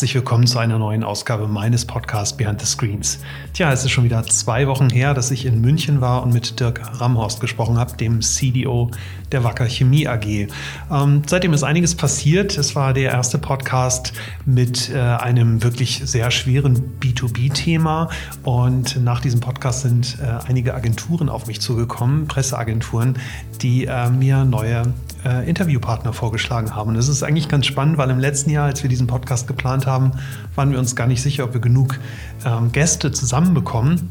herzlich willkommen zu einer neuen Ausgabe meines Podcasts Behind the Screens. Tja, es ist schon wieder zwei Wochen her, dass ich in München war und mit Dirk Ramhorst gesprochen habe, dem CDO der Wacker Chemie AG. Ähm, seitdem ist einiges passiert. Es war der erste Podcast mit äh, einem wirklich sehr schweren B2B-Thema und nach diesem Podcast sind äh, einige Agenturen auf mich zugekommen, Presseagenturen, die äh, mir neue äh, Interviewpartner vorgeschlagen haben. Und das ist eigentlich ganz spannend, weil im letzten Jahr, als wir diesen Podcast geplant haben, waren wir uns gar nicht sicher, ob wir genug ähm, Gäste zusammenbekommen.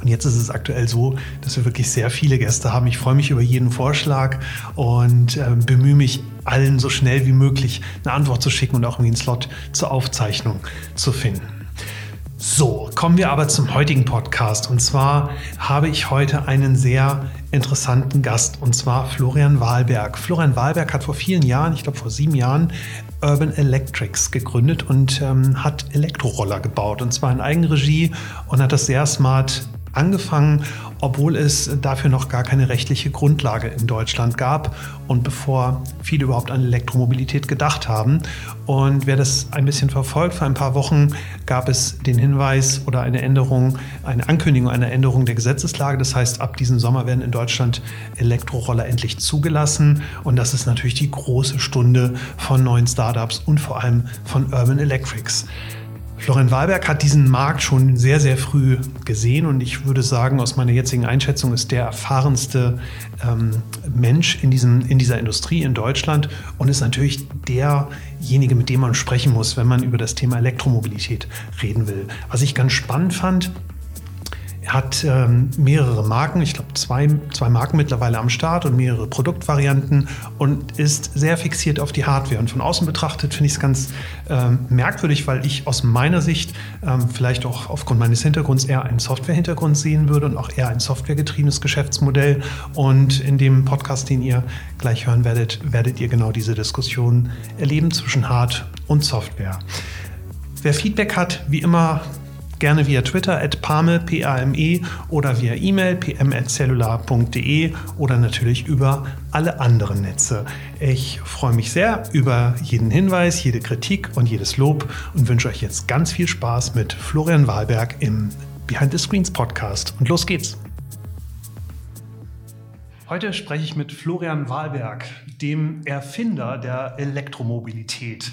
Und jetzt ist es aktuell so, dass wir wirklich sehr viele Gäste haben. Ich freue mich über jeden Vorschlag und äh, bemühe mich, allen so schnell wie möglich eine Antwort zu schicken und auch irgendwie einen Slot zur Aufzeichnung zu finden. So, kommen wir aber zum heutigen Podcast. Und zwar habe ich heute einen sehr interessanten Gast, und zwar Florian Wahlberg. Florian Wahlberg hat vor vielen Jahren, ich glaube vor sieben Jahren, Urban Electrics gegründet und ähm, hat Elektroroller gebaut. Und zwar in Eigenregie und hat das sehr smart angefangen, obwohl es dafür noch gar keine rechtliche Grundlage in Deutschland gab und bevor viele überhaupt an Elektromobilität gedacht haben. Und wer das ein bisschen verfolgt, vor ein paar Wochen gab es den Hinweis oder eine Änderung, eine Ankündigung einer Änderung der Gesetzeslage. Das heißt, ab diesem Sommer werden in Deutschland Elektroroller endlich zugelassen. Und das ist natürlich die große Stunde von neuen Startups und vor allem von Urban Electrics. Florian Wahlberg hat diesen Markt schon sehr, sehr früh gesehen und ich würde sagen, aus meiner jetzigen Einschätzung ist der erfahrenste ähm, Mensch in, diesem, in dieser Industrie in Deutschland und ist natürlich derjenige, mit dem man sprechen muss, wenn man über das Thema Elektromobilität reden will. Was ich ganz spannend fand, hat ähm, mehrere Marken, ich glaube zwei, zwei Marken mittlerweile am Start und mehrere Produktvarianten und ist sehr fixiert auf die Hardware. Und von außen betrachtet finde ich es ganz ähm, merkwürdig, weil ich aus meiner Sicht ähm, vielleicht auch aufgrund meines Hintergrunds eher einen Software-Hintergrund sehen würde und auch eher ein softwaregetriebenes Geschäftsmodell. Und in dem Podcast, den ihr gleich hören werdet, werdet ihr genau diese Diskussion erleben zwischen Hard und Software. Wer Feedback hat, wie immer Gerne via Twitter at Pame, P-A-M-E oder via E-Mail pm.cellular.de oder natürlich über alle anderen Netze. Ich freue mich sehr über jeden Hinweis, jede Kritik und jedes Lob und wünsche euch jetzt ganz viel Spaß mit Florian Wahlberg im Behind the Screens Podcast. Und los geht's! Heute spreche ich mit Florian Wahlberg, dem Erfinder der Elektromobilität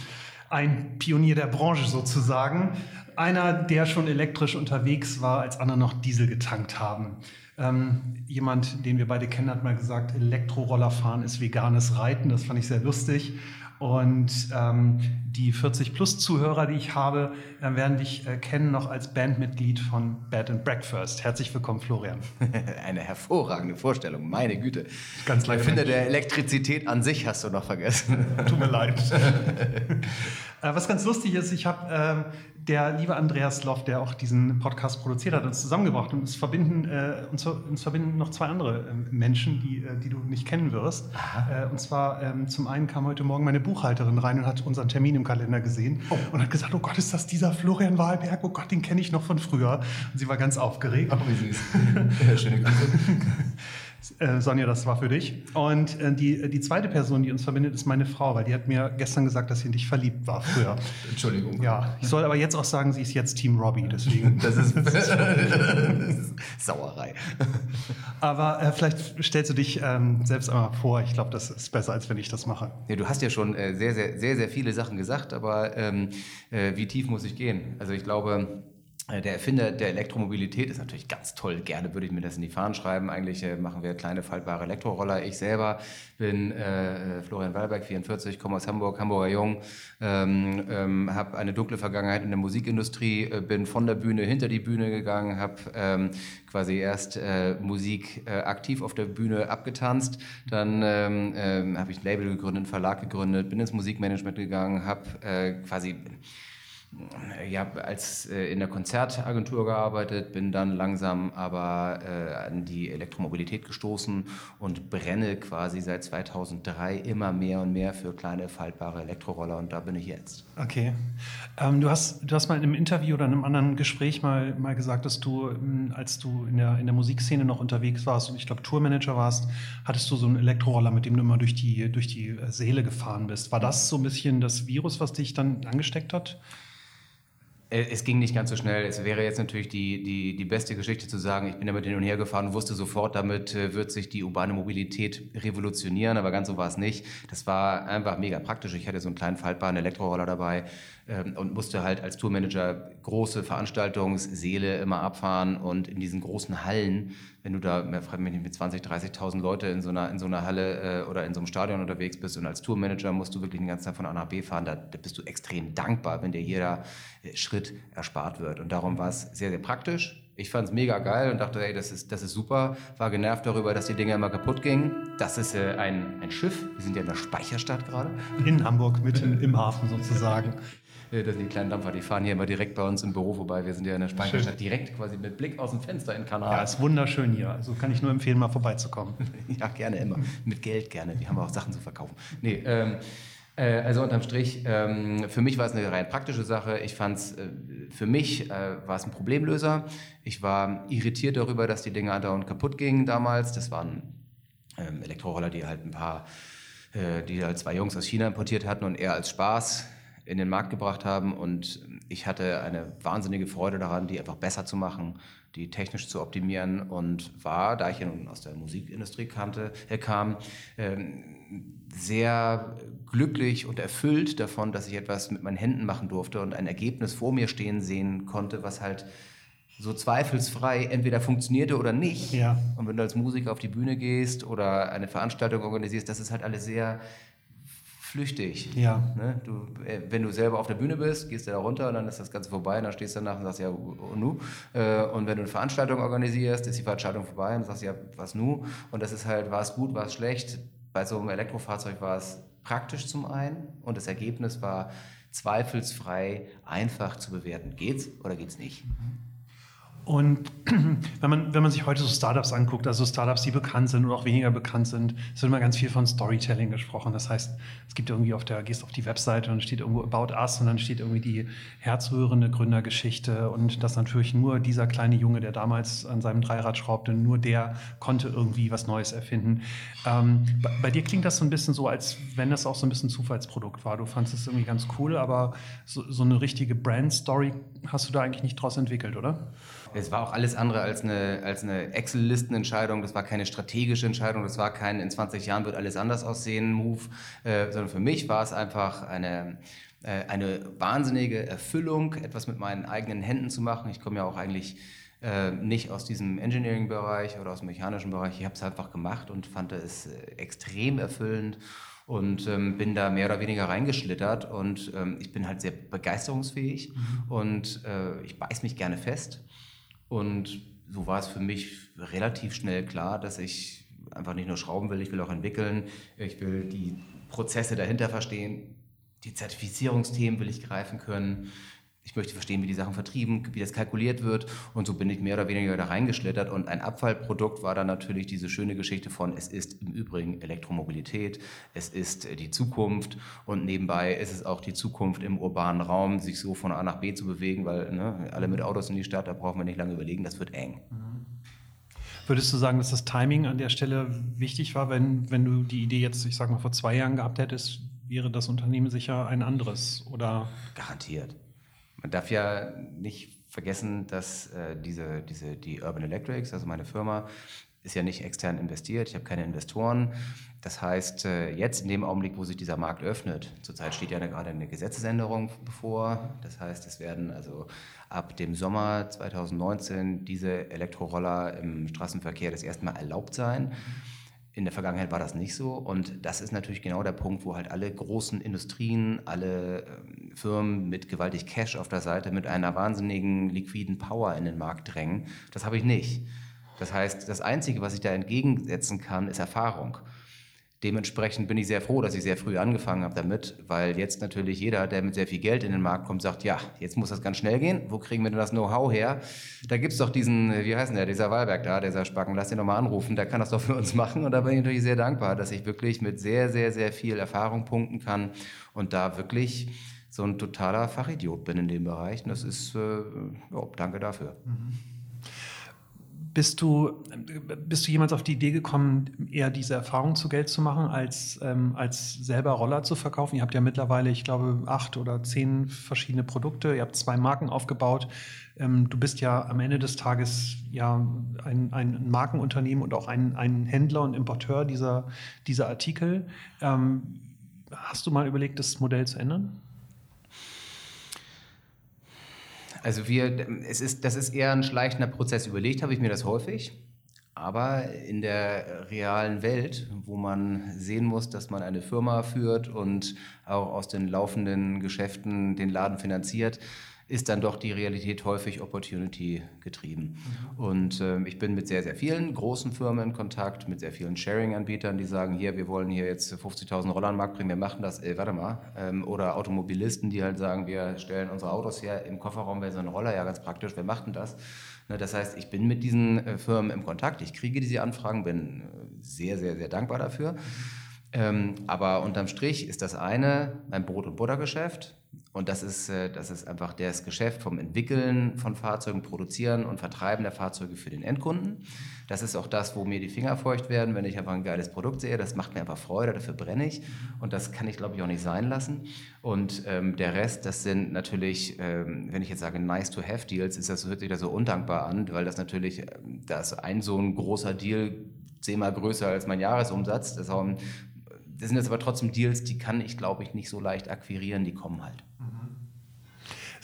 ein Pionier der Branche sozusagen einer, der schon elektrisch unterwegs war, als andere noch Diesel getankt haben. Ähm, jemand, den wir beide kennen, hat mal gesagt, Elektroroller fahren ist veganes Reiten. Das fand ich sehr lustig. Und ähm, die 40-Plus-Zuhörer, die ich habe, äh, werden dich äh, kennen noch als Bandmitglied von Bed and Breakfast. Herzlich willkommen, Florian. Eine hervorragende Vorstellung, meine Güte. Ganz leicht. Ich finde, der Elektrizität an sich hast du noch vergessen. Tut mir leid. äh, was ganz lustig ist, ich habe ähm, der liebe Andreas Loff, der auch diesen Podcast produziert hat, uns zusammengebracht und uns verbinden, äh, uns, uns, verbinden noch zwei andere äh, Menschen, die, äh, die du nicht kennen wirst. Äh, und zwar ähm, zum einen kam heute Morgen meine Buchhalterin rein und hat unseren Termin im Kalender gesehen oh. und hat gesagt, oh Gott, ist das dieser Florian Wahlberg? Oh Gott, den kenne ich noch von früher. Und sie war ganz aufgeregt. Wie süß. Schöne Grüße. Äh, Sonja, das war für dich. Und äh, die, die zweite Person, die uns verbindet, ist meine Frau, weil die hat mir gestern gesagt, dass sie in dich verliebt war früher. Entschuldigung. Ja, ich soll aber jetzt auch sagen, sie ist jetzt Team Robbie, deswegen. Das ist, Sauerei. Aber äh, vielleicht stellst du dich ähm, selbst einmal vor. Ich glaube, das ist besser, als wenn ich das mache. Ja, du hast ja schon äh, sehr, sehr, sehr, sehr viele Sachen gesagt, aber ähm, äh, wie tief muss ich gehen? Also ich glaube, äh, der Erfinder der Elektromobilität ist natürlich ganz toll. Gerne würde ich mir das in die Fahnen schreiben. Eigentlich äh, machen wir kleine faltbare Elektroroller. Ich selber bin äh, Florian Wallberg, 44, komme aus Hamburg, Hamburger Jung, ähm, ähm, habe eine dunkle Vergangenheit in der Musikindustrie, äh, bin von der Bühne hinter die Bühne gegangen, habe ähm, quasi erst äh, Musik äh, aktiv auf der Bühne abgetanzt, dann ähm, ähm, habe ich ein Label gegründet, einen Verlag gegründet, bin ins Musikmanagement gegangen, habe quasi ja, als äh, in der Konzertagentur gearbeitet, bin dann langsam aber äh, an die Elektromobilität gestoßen und brenne quasi seit 2003 immer mehr und mehr für kleine faltbare Elektroroller und da bin ich jetzt. Okay. Ähm, du, hast, du hast mal in einem Interview oder in einem anderen Gespräch mal, mal gesagt, dass du, ähm, als du in der, in der Musikszene noch unterwegs warst und ich glaube Tourmanager warst, hattest du so einen Elektroroller, mit dem du immer durch die, durch die Seele gefahren bist. War das so ein bisschen das Virus, was dich dann angesteckt hat? Äh, es ging nicht ganz so schnell. Es wäre jetzt natürlich die, die, die beste Geschichte zu sagen, ich bin damit hin und her gefahren und wusste sofort, damit äh, wird sich die urbane Mobilität revolutionieren, aber ganz so war es nicht. Das war einfach mega praktisch. Ich hatte so einen kleinen faltbaren Elektroroller dabei ähm, und musste halt als Tourmanager große Veranstaltungssäle immer abfahren und in diesen großen Hallen, wenn du da mit 20, 30.000 Leute in so einer, in so einer Halle äh, oder in so einem Stadion unterwegs bist und als Tourmanager musst du wirklich den ganzen Tag von A nach B fahren, da, da bist du extrem dankbar, wenn dir jeder Schritt erspart wird. Und darum war es sehr, sehr praktisch. Ich fand es mega geil und dachte, ey, das ist, das ist super. War genervt darüber, dass die Dinger immer kaputt gingen. Das ist äh, ein, ein Schiff. Wir sind ja in der Speicherstadt gerade. In Hamburg, mitten im Hafen sozusagen. Äh, das sind die kleinen Dampfer, die fahren hier immer direkt bei uns im Büro vorbei. Wir sind ja in der Speicherstadt direkt quasi mit Blick aus dem Fenster in Kanal. Ja, ist wunderschön hier. Also kann ich nur empfehlen, mal vorbeizukommen. ja, gerne immer. Mit Geld gerne. Die haben auch Sachen zu verkaufen. Nee, ähm, äh, also unterm Strich, ähm, für mich war es eine rein praktische Sache. Ich fand es, äh, für mich äh, war es ein Problemlöser. Ich war irritiert darüber, dass die Dinger andauernd kaputt gingen damals. Das waren ähm, Elektroroller, die halt ein paar, äh, die halt zwei Jungs aus China importiert hatten und eher als Spaß in den Markt gebracht haben. Und ich hatte eine wahnsinnige Freude daran, die einfach besser zu machen, die technisch zu optimieren und war, da ich ja nun aus der Musikindustrie kannte, äh, kam, ähm, sehr glücklich und erfüllt davon, dass ich etwas mit meinen Händen machen durfte und ein Ergebnis vor mir stehen sehen konnte, was halt so zweifelsfrei entweder funktionierte oder nicht. Ja. Und wenn du als Musiker auf die Bühne gehst oder eine Veranstaltung organisierst, das ist halt alles sehr flüchtig. Ja. Ne? Du, äh, wenn du selber auf der Bühne bist, gehst du da runter und dann ist das Ganze vorbei und dann stehst du danach und sagst, ja, und nu? Äh, und wenn du eine Veranstaltung organisierst, ist die Veranstaltung vorbei und sagst, ja, was nu? Und das ist halt, war es gut, war es schlecht? Bei so einem Elektrofahrzeug war es praktisch zum einen und das Ergebnis war zweifelsfrei einfach zu bewerten. Geht's oder geht's nicht? Mhm. Und wenn man, wenn man sich heute so Startups anguckt, also Startups, die bekannt sind oder auch weniger bekannt sind, es wird immer ganz viel von Storytelling gesprochen. Das heißt, es gibt irgendwie auf der, gehst auf die Webseite und steht irgendwo About Us und dann steht irgendwie die herzrührende Gründergeschichte und dass natürlich nur dieser kleine Junge, der damals an seinem Dreirad schraubte, nur der konnte irgendwie was Neues erfinden. Ähm, bei, bei, dir klingt das so ein bisschen so, als wenn das auch so ein bisschen Zufallsprodukt war. Du fandest es irgendwie ganz cool, aber so, so eine richtige Brand-Story hast du da eigentlich nicht draus entwickelt, oder? Es war auch alles andere als eine, als eine Excel-Listenentscheidung. Das war keine strategische Entscheidung. Das war kein, in 20 Jahren wird alles anders aussehen, Move. Äh, sondern für mich war es einfach eine, äh, eine wahnsinnige Erfüllung, etwas mit meinen eigenen Händen zu machen. Ich komme ja auch eigentlich äh, nicht aus diesem Engineering-Bereich oder aus dem mechanischen Bereich. Ich habe es einfach gemacht und fand es äh, extrem erfüllend und ähm, bin da mehr oder weniger reingeschlittert und ähm, ich bin halt sehr begeisterungsfähig mhm. und äh, ich beiß mich gerne fest und so war es für mich relativ schnell klar, dass ich einfach nicht nur schrauben will, ich will auch entwickeln, ich will die Prozesse dahinter verstehen, die Zertifizierungsthemen will ich greifen können, ich möchte verstehen, wie die Sachen vertrieben, wie das kalkuliert wird. Und so bin ich mehr oder weniger da reingeschlittert. Und ein Abfallprodukt war dann natürlich diese schöne Geschichte von, es ist im Übrigen Elektromobilität, es ist die Zukunft und nebenbei ist es auch die Zukunft im urbanen Raum, sich so von A nach B zu bewegen, weil ne, alle mit Autos in die Stadt, da brauchen wir nicht lange überlegen, das wird eng. Mhm. Würdest du sagen, dass das Timing an der Stelle wichtig war, wenn, wenn du die Idee jetzt, ich sag mal, vor zwei Jahren gehabt hättest, wäre das Unternehmen sicher ein anderes oder? Garantiert. Man darf ja nicht vergessen, dass äh, diese, diese, die Urban Electrics, also meine Firma, ist ja nicht extern investiert. Ich habe keine Investoren. Das heißt, äh, jetzt in dem Augenblick, wo sich dieser Markt öffnet, zurzeit steht ja gerade eine Gesetzesänderung bevor. Das heißt, es werden also ab dem Sommer 2019 diese Elektroroller im Straßenverkehr das erste Mal erlaubt sein. In der Vergangenheit war das nicht so. Und das ist natürlich genau der Punkt, wo halt alle großen Industrien, alle ähm, Firmen mit gewaltig Cash auf der Seite, mit einer wahnsinnigen liquiden Power in den Markt drängen. Das habe ich nicht. Das heißt, das Einzige, was ich da entgegensetzen kann, ist Erfahrung. Dementsprechend bin ich sehr froh, dass ich sehr früh angefangen habe damit, weil jetzt natürlich jeder, der mit sehr viel Geld in den Markt kommt, sagt, ja, jetzt muss das ganz schnell gehen. Wo kriegen wir denn das Know-how her? Da gibt es doch diesen, wie heißt der, dieser Wahlberg da, dieser Spacken, lass den nochmal anrufen, der kann das doch für uns machen. Und da bin ich natürlich sehr dankbar, dass ich wirklich mit sehr, sehr, sehr viel Erfahrung punkten kann und da wirklich so ein totaler Fachidiot bin in dem Bereich. Und das ist, äh, oh, danke dafür. Mhm. Bist du, bist du jemals auf die Idee gekommen, eher diese Erfahrung zu Geld zu machen, als, ähm, als selber Roller zu verkaufen? Ihr habt ja mittlerweile, ich glaube, acht oder zehn verschiedene Produkte. Ihr habt zwei Marken aufgebaut. Ähm, du bist ja am Ende des Tages ja ein, ein Markenunternehmen und auch ein, ein Händler und Importeur dieser, dieser Artikel. Ähm, hast du mal überlegt, das Modell zu ändern? Also wir, es ist, das ist eher ein schleichender Prozess. Überlegt habe ich mir das häufig. Aber in der realen Welt, wo man sehen muss, dass man eine Firma führt und auch aus den laufenden Geschäften den Laden finanziert, ist dann doch die Realität häufig Opportunity getrieben. Mhm. Und äh, ich bin mit sehr, sehr vielen großen Firmen in Kontakt, mit sehr vielen Sharing-Anbietern, die sagen, hier, wir wollen hier jetzt 50.000 Roller an den Markt bringen, wir machen das, äh, warte mal. Ähm, oder Automobilisten, die halt sagen, wir stellen unsere Autos her, im Kofferraum wäre so ein Roller, ja ganz praktisch, wer macht denn das? Ne, das heißt, ich bin mit diesen äh, Firmen im Kontakt, ich kriege diese Anfragen, bin äh, sehr, sehr, sehr dankbar dafür. Mhm. Ähm, aber unterm Strich ist das eine mein Brot- und Buttergeschäft. Und das ist, äh, das ist einfach das Geschäft vom Entwickeln von Fahrzeugen, Produzieren und Vertreiben der Fahrzeuge für den Endkunden. Das ist auch das, wo mir die Finger feucht werden, wenn ich einfach ein geiles Produkt sehe. Das macht mir einfach Freude, dafür brenne ich. Und das kann ich, glaube ich, auch nicht sein lassen. Und ähm, der Rest, das sind natürlich, ähm, wenn ich jetzt sage Nice-to-Have-Deals, ist das, hört sich da so undankbar an, weil das natürlich, ähm, da ist ein so ein großer Deal zehnmal größer als mein Jahresumsatz. Das ist auch ein das sind jetzt aber trotzdem Deals, die kann ich, glaube ich, nicht so leicht akquirieren, die kommen halt.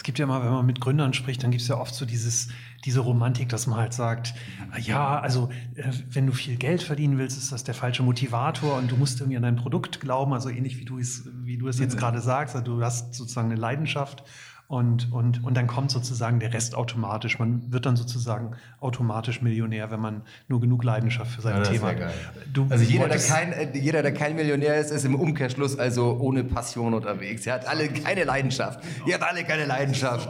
Es gibt ja mal, wenn man mit Gründern spricht, dann gibt es ja oft so dieses, diese Romantik, dass man halt sagt, ja, also äh, wenn du viel Geld verdienen willst, ist das der falsche Motivator und du musst irgendwie an dein Produkt glauben, also ähnlich wie du es, wie du es jetzt gerade sagst, also du hast sozusagen eine Leidenschaft und, und, und dann kommt sozusagen der Rest automatisch. Man wird dann sozusagen automatisch Millionär, wenn man nur genug Leidenschaft für sein ja, Thema hat. Also jeder der, kein, äh, jeder, der kein Millionär ist, ist im Umkehrschluss also ohne Passion unterwegs. Er hat alle keine Leidenschaft. Ihr habt alle keine Leidenschaft.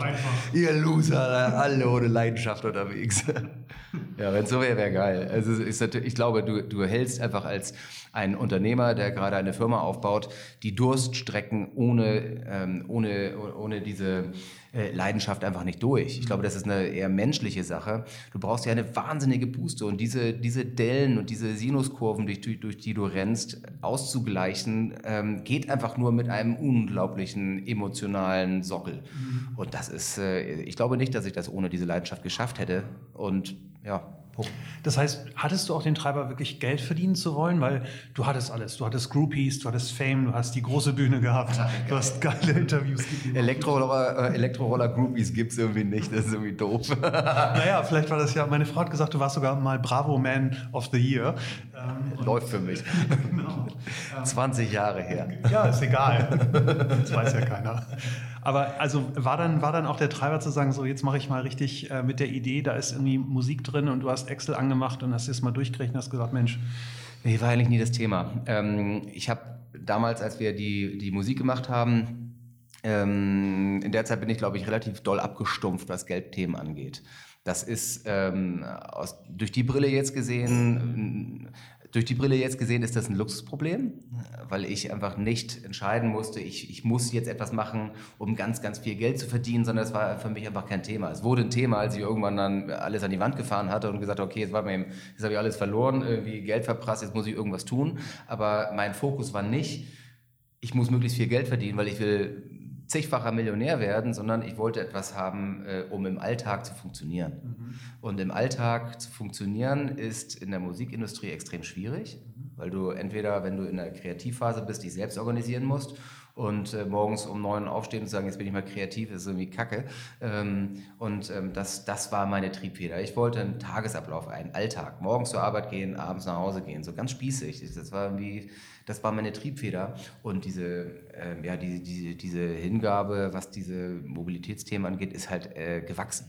Ihr Loser, alle ohne Leidenschaft unterwegs. ja, wenn es so wäre, wäre geil. Also ist ich glaube, du, du hältst einfach als ein Unternehmer, der gerade eine Firma aufbaut, die Durststrecken ohne, ähm, ohne, ohne diese äh, Leidenschaft einfach nicht durch. Ich glaube, das ist eine eher menschliche Sache. Du brauchst ja eine wahnsinnige Puste und diese, diese Dellen und diese Sinuskurven, durch, durch die du rennst, auszugleichen, ähm, geht einfach nur mit einem unglaublichen emotionalen Sockel. Mhm. Und das ist, äh, ich glaube nicht, dass ich das ohne diese Leidenschaft geschafft hätte. Und ja, Punkt. Das heißt, hattest du auch den Treiber, wirklich Geld verdienen zu wollen? Weil du hattest alles. Du hattest Groupies, du hattest Fame, du hast die große Bühne gehabt, ja, du hast geile Interviews gegeben. Elektroroller, äh, Elektroroller Groupies gibt es irgendwie nicht, das ist irgendwie doof. naja, vielleicht war das ja, meine Frau hat gesagt, du warst sogar mal Bravo Man of the Year. Ähm, Läuft für mich. genau. 20 Jahre her. Ja, ist egal. Das weiß ja keiner. Aber also war dann, war dann auch der Treiber zu sagen, so jetzt mache ich mal richtig äh, mit der Idee, da ist irgendwie Musik drin und du hast Excel angemacht und hast es mal durchgerechnet und hast gesagt, Mensch. Nee, war eigentlich nie das Thema. Ähm, ich habe damals, als wir die, die Musik gemacht haben, ähm, in der Zeit bin ich, glaube ich, relativ doll abgestumpft, was Geldthemen angeht. Das ist ähm, aus, durch die Brille jetzt gesehen durch die Brille jetzt gesehen ist das ein Luxusproblem, weil ich einfach nicht entscheiden musste, ich, ich muss jetzt etwas machen, um ganz, ganz viel Geld zu verdienen, sondern es war für mich einfach kein Thema. Es wurde ein Thema, als ich irgendwann dann alles an die Wand gefahren hatte und gesagt, okay, jetzt, jetzt habe ich alles verloren, irgendwie Geld verprasst, jetzt muss ich irgendwas tun. Aber mein Fokus war nicht, ich muss möglichst viel Geld verdienen, weil ich will zigfacher Millionär werden, sondern ich wollte etwas haben, äh, um im Alltag zu funktionieren. Mhm. Und im Alltag zu funktionieren ist in der Musikindustrie extrem schwierig, mhm. weil du entweder, wenn du in der Kreativphase bist, dich selbst organisieren musst und äh, morgens um neun aufstehen und sagen, jetzt bin ich mal kreativ, ist irgendwie kacke. Ähm, und ähm, das, das war meine Triebfeder. Ich wollte einen Tagesablauf, einen Alltag. Morgens zur Arbeit gehen, abends nach Hause gehen, so ganz spießig. Das war irgendwie, das war meine Triebfeder. Und diese, äh, ja, diese, diese, diese Hingabe, was diese Mobilitätsthemen angeht, ist halt äh, gewachsen.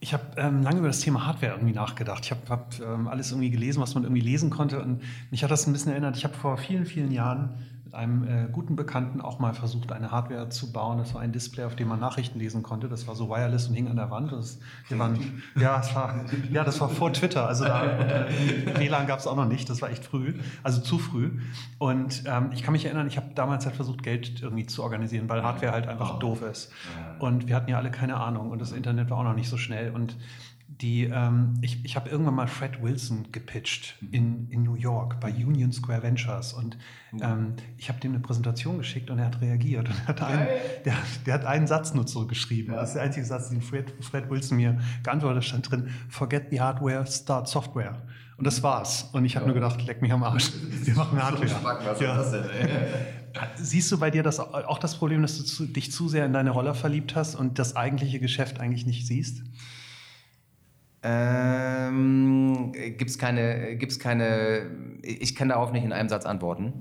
Ich habe ähm, lange über das Thema Hardware irgendwie nachgedacht. Ich habe hab, ähm, alles irgendwie gelesen, was man irgendwie lesen konnte. Und mich hat das ein bisschen erinnert. Ich habe vor vielen, vielen Jahren einem äh, guten Bekannten auch mal versucht, eine Hardware zu bauen. Das war ein Display, auf dem man Nachrichten lesen konnte. Das war so wireless und hing an der Wand. Das, waren, ja, das war, ja, das war vor Twitter. Also da, äh, WLAN gab es auch noch nicht. Das war echt früh, also zu früh. Und ähm, ich kann mich erinnern, ich habe damals halt versucht, Geld irgendwie zu organisieren, weil Hardware halt einfach doof ist. Und wir hatten ja alle keine Ahnung und das Internet war auch noch nicht so schnell. Und Die, ähm, ich ich habe irgendwann mal Fred Wilson gepitcht mhm. in, in New York bei Union Square Ventures und mhm. ähm, ich habe dem eine Präsentation geschickt und er hat reagiert und hat einen, der, der, hat einen Satz nur zurückgeschrieben. Ja. Das ist der einzige Satz, den Fred, Fred Wilson mir geantwortet hat, stand drin, forget the hardware, start software. Und das war's. Und ich habe ja. nur gedacht, leck mich am Arsch. Wir machen Hardware. So was ja. ist das denn, Siehst du bei dir das auch das Problem, dass du dich zu sehr in deine Roller verliebt hast und das eigentliche Geschäft eigentlich nicht siehst? Ähm, gibt's keine, gibt's keine, ich kann darauf nicht in einem Satz antworten.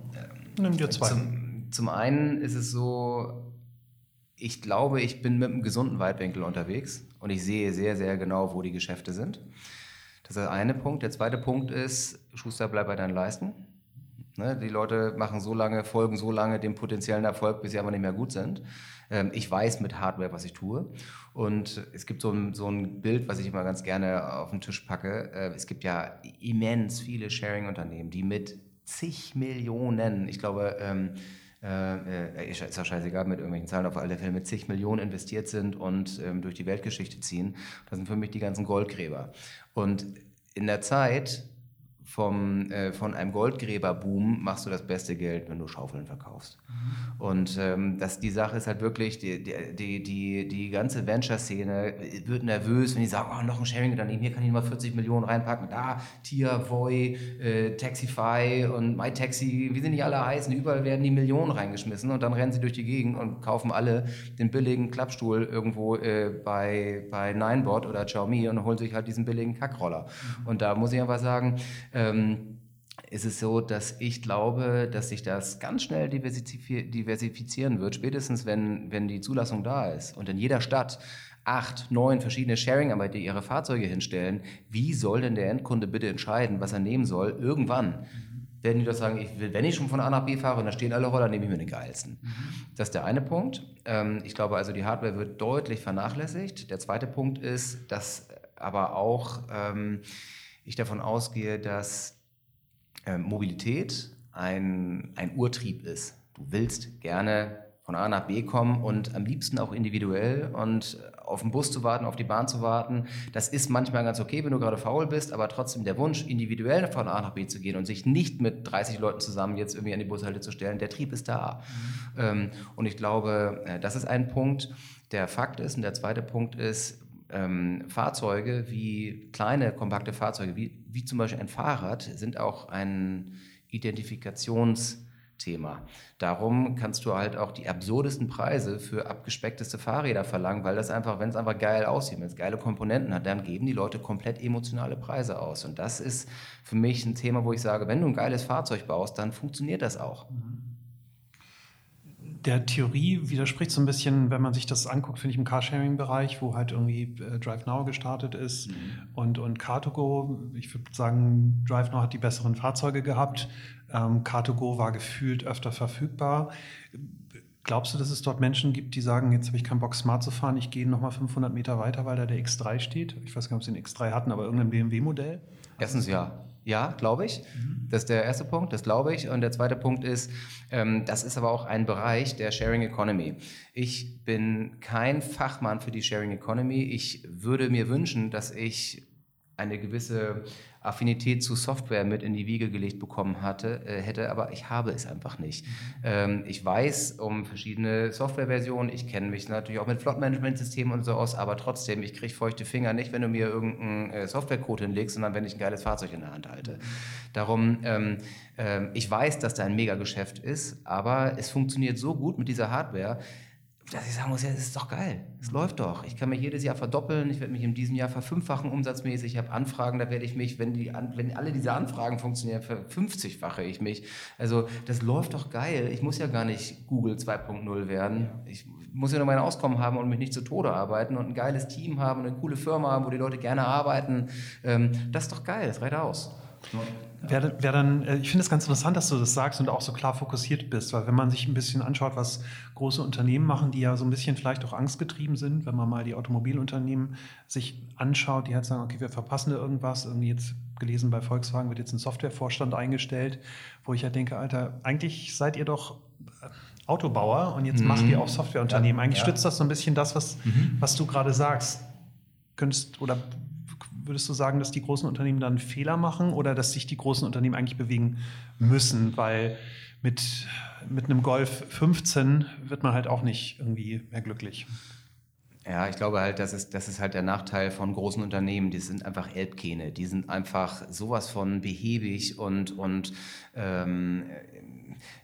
Nimm dir zwei. Zum, zum einen ist es so, ich glaube, ich bin mit einem gesunden Weitwinkel unterwegs und ich sehe sehr, sehr genau, wo die Geschäfte sind. Das ist der eine Punkt. Der zweite Punkt ist, Schuster, bleib bei deinen Leisten. Ne, die Leute machen so lange, folgen so lange dem potenziellen Erfolg, bis sie aber nicht mehr gut sind. Ähm, ich weiß mit Hardware, was ich tue. Und es gibt so ein, so ein Bild, was ich immer ganz gerne auf den Tisch packe. Äh, es gibt ja immens viele Sharing-Unternehmen, die mit zig Millionen, ich glaube, ähm, äh, ist ja scheißegal mit irgendwelchen Zahlen, auf alle Fälle mit zig Millionen investiert sind und ähm, durch die Weltgeschichte ziehen. Das sind für mich die ganzen Goldgräber. Und in der Zeit vom, äh, von einem Goldgräberboom machst du das beste Geld, wenn du Schaufeln verkaufst. Mhm. Und ähm, das, die Sache ist halt wirklich, die, die, die, die ganze Venture-Szene wird nervös, wenn die sagen, oh, noch ein Sharing-Unternehmen, hier kann ich mal 40 Millionen reinpacken, da, Tia, Voy, äh, Taxify und MyTaxi, wie sie nicht alle heißen, überall werden die Millionen reingeschmissen und dann rennen sie durch die Gegend und kaufen alle den billigen Klappstuhl irgendwo äh, bei, bei Ninebot oder Xiaomi und holen sich halt diesen billigen Kackroller. Mhm. Und da muss ich einfach sagen, ähm, ist es so, dass ich glaube, dass sich das ganz schnell diversifizieren wird, spätestens wenn, wenn die Zulassung da ist und in jeder Stadt acht, neun verschiedene Sharing-Anbieter ihre Fahrzeuge hinstellen. Wie soll denn der Endkunde bitte entscheiden, was er nehmen soll? Irgendwann werden die doch sagen, ich will, wenn ich schon von A nach B fahre und da stehen alle Roller, nehme ich mir den geilsten. Mhm. Das ist der eine Punkt. Ähm, ich glaube also, die Hardware wird deutlich vernachlässigt. Der zweite Punkt ist, dass aber auch ähm, ich davon ausgehe, dass äh, Mobilität ein, ein Urtrieb ist. Du willst gerne von A nach B kommen und am liebsten auch individuell und auf den Bus zu warten, auf die Bahn zu warten. Das ist manchmal ganz okay, wenn du gerade faul bist, aber trotzdem der Wunsch, individuell von A nach B zu gehen und sich nicht mit 30 Leuten zusammen jetzt irgendwie an die Bushalte zu stellen, der Trieb ist da. Mhm. Ähm, und ich glaube, äh, das ist ein Punkt. Der Fakt ist, und der zweite Punkt ist, ähm, Fahrzeuge wie kleine, kompakte Fahrzeuge, wie, wie zum Beispiel ein Fahrrad, sind auch ein Identifikationsthema. Darum kannst du halt auch die absurdesten Preise für abgespeckteste Fahrräder verlangen, weil das einfach, wenn es einfach geil aussieht, wenn es geile Komponenten hat, dann geben die Leute komplett emotionale Preise aus. Und das ist für mich ein Thema, wo ich sage, wenn du ein geiles Fahrzeug baust, dann funktioniert das auch. Mhm der Theorie widerspricht so ein bisschen, wenn man sich das anguckt, finde ich, im Carsharing-Bereich, wo halt irgendwie äh, DriveNow gestartet ist mhm. und, und Car2Go. Ich würde sagen, DriveNow hat die besseren Fahrzeuge gehabt. Ähm, Car2Go war gefühlt öfter verfügbar. Glaubst du, dass es dort Menschen gibt, die sagen, jetzt habe ich keinen Bock, smart zu fahren, ich gehe nochmal 500 Meter weiter, weil da der X3 steht? Ich weiß gar nicht, ob sie den X3 hatten, aber irgendein BMW-Modell? Erstens ja. Ja, glaube ich. Mhm. Das ist der erste Punkt, das glaube ich. Und der zweite Punkt ist, ähm, das ist aber auch ein Bereich der Sharing Economy. Ich bin kein Fachmann für die Sharing Economy. Ich würde mir wünschen, dass ich eine gewisse Affinität zu Software mit in die Wiege gelegt bekommen hatte, äh, hätte, aber ich habe es einfach nicht. Ähm, ich weiß um verschiedene Softwareversionen, ich kenne mich natürlich auch mit Flot-Management-Systemen und so aus, aber trotzdem, ich kriege feuchte Finger nicht, wenn du mir irgendeinen äh, Softwarecode hinlegst, sondern wenn ich ein geiles Fahrzeug in der Hand halte. Darum, ähm, äh, ich weiß, dass da ein Megageschäft ist, aber es funktioniert so gut mit dieser Hardware, dass ich sagen muss, ja, das ist doch geil. Es läuft doch. Ich kann mich jedes Jahr verdoppeln. Ich werde mich in diesem Jahr verfünffachen umsatzmäßig. Ich habe Anfragen, da werde ich mich, wenn, die, wenn alle diese Anfragen funktionieren, verfünfzigfache ich mich. Also das läuft doch geil. Ich muss ja gar nicht Google 2.0 werden. Ich muss ja nur mein Auskommen haben und mich nicht zu Tode arbeiten und ein geiles Team haben und eine coole Firma haben, wo die Leute gerne arbeiten. Ähm, das ist doch geil. Das reicht aus. Wäre wär dann, äh, ich finde es ganz interessant, dass du das sagst und auch so klar fokussiert bist, weil wenn man sich ein bisschen anschaut, was große Unternehmen machen, die ja so ein bisschen vielleicht auch angstgetrieben sind, wenn man mal die Automobilunternehmen sich anschaut, die halt sagen, okay, wir verpassen da irgendwas, irgendwie jetzt gelesen bei Volkswagen wird jetzt ein Softwarevorstand eingestellt, wo ich ja denke, Alter, eigentlich seid ihr doch äh, Autobauer und jetzt mhm. macht ihr auch Softwareunternehmen. Eigentlich ja. stützt das so ein bisschen das, was, mhm. was du gerade sagst. Könntest oder würdest du sagen, dass die großen Unternehmen dann Fehler machen oder dass sich die großen Unternehmen eigentlich bewegen müssen? Weil mit, mit einem Golf 15 wird man halt auch nicht irgendwie mehr glücklich. Ja, ich glaube halt, das ist, das ist halt der Nachteil von großen Unternehmen. Die sind einfach Elbkähne. Die sind einfach sowas von behäbig und, und ähm,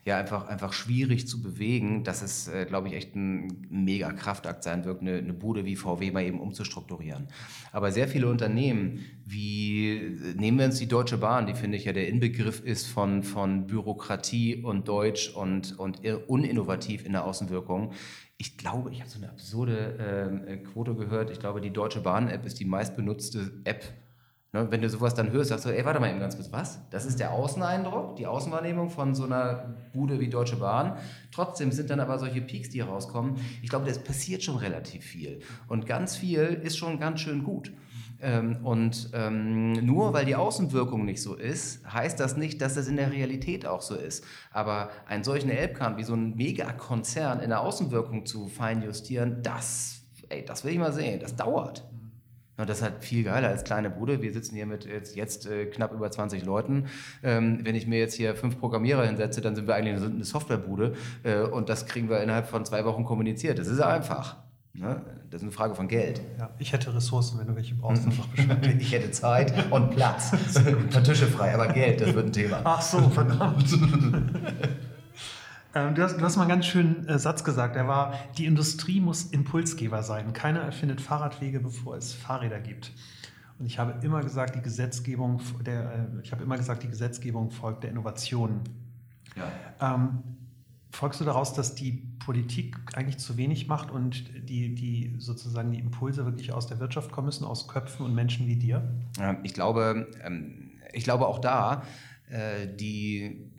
ja, einfach, einfach schwierig zu bewegen, dass es, äh, glaube ich, echt ein mega Kraftakt sein wird, eine, eine Bude wie VW mal eben umzustrukturieren. Aber sehr viele Unternehmen, wie, nehmen wir uns die Deutsche Bahn, die finde ich ja der Inbegriff ist von, von Bürokratie und Deutsch und, und uninnovativ in der Außenwirkung ich glaube, ich habe so eine absurde ähm, äh, Quote gehört. Ich glaube, die Deutsche Bahn-App ist die meistbenutzte App. Ne, wenn du sowas dann hörst, sagst du, ey, warte mal eben ganz kurz, was? Das ist der Außeneindruck, die Außenwahrnehmung von so einer Bude wie Deutsche Bahn. Trotzdem sind dann aber solche Peaks, die rauskommen. Ich glaube, das passiert schon relativ viel. Und ganz viel ist schon ganz schön gut. Ähm, und ähm, nur weil die Außenwirkung nicht so ist, heißt das nicht, dass das in der Realität auch so ist. Aber einen solchen Elbkern wie so ein Megakonzern in der Außenwirkung zu feinjustieren, das, ey, das will ich mal sehen. Das dauert. Und das ist halt viel geiler als kleine Bude. Wir sitzen hier mit jetzt, jetzt äh, knapp über 20 Leuten. Ähm, wenn ich mir jetzt hier fünf Programmierer hinsetze, dann sind wir eigentlich eine Softwarebude. Äh, und das kriegen wir innerhalb von zwei Wochen kommuniziert. Das ist einfach. Ne? Das ist eine Frage von Geld. Ja, ich hätte Ressourcen, wenn du welche brauchst, einfach ich hätte Zeit und Platz. Ein paar Tische frei, aber Geld, das wird ein Thema. Ach so, verdammt. ähm, du, hast, du hast mal einen ganz schönen äh, Satz gesagt. Er war, die Industrie muss Impulsgeber sein. Keiner erfindet Fahrradwege, bevor es Fahrräder gibt. Und ich habe immer gesagt, die Gesetzgebung, der, äh, ich habe immer gesagt, die Gesetzgebung folgt der Innovation. Ja. Ähm, folgst du daraus, dass die Politik eigentlich zu wenig macht und die, die sozusagen die Impulse wirklich aus der Wirtschaft kommen müssen, aus Köpfen und Menschen wie dir? Ich glaube, ähm, ich glaube auch da, äh, die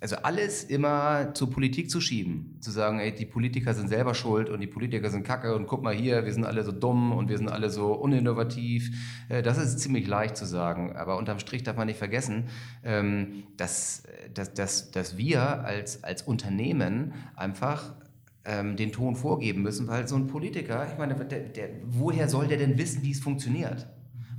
also alles immer zur Politik zu schieben, zu sagen, ey, die Politiker sind selber schuld und die Politiker sind kacke und guck mal hier, wir sind alle so dumm und wir sind alle so uninnovativ. Äh, das ist ziemlich leicht zu sagen, aber unterm Strich darf man nicht vergessen, ähm, dass, dass, dass, dass wir als, als Unternehmen einfach ähm, den Ton vorgeben müssen, weil so ein Politiker, ich meine, der, der, woher soll der denn wissen, wie es funktioniert?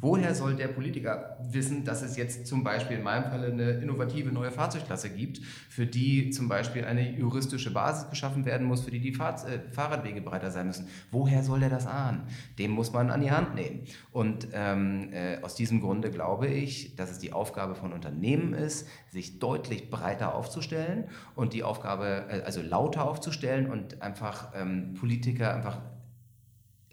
Woher soll der Politiker wissen, dass es jetzt zum Beispiel in meinem Fall eine innovative neue Fahrzeugklasse gibt, für die zum Beispiel eine juristische Basis geschaffen werden muss, für die die Fahr äh, Fahrradwege breiter sein müssen? Woher soll der das ahnen? Dem muss man an die Hand nehmen. Und ähm, äh, aus diesem Grunde glaube ich, dass es die Aufgabe von Unternehmen ist, sich deutlich breiter aufzustellen und die Aufgabe, äh, also lauter aufzustellen und einfach ähm, Politiker einfach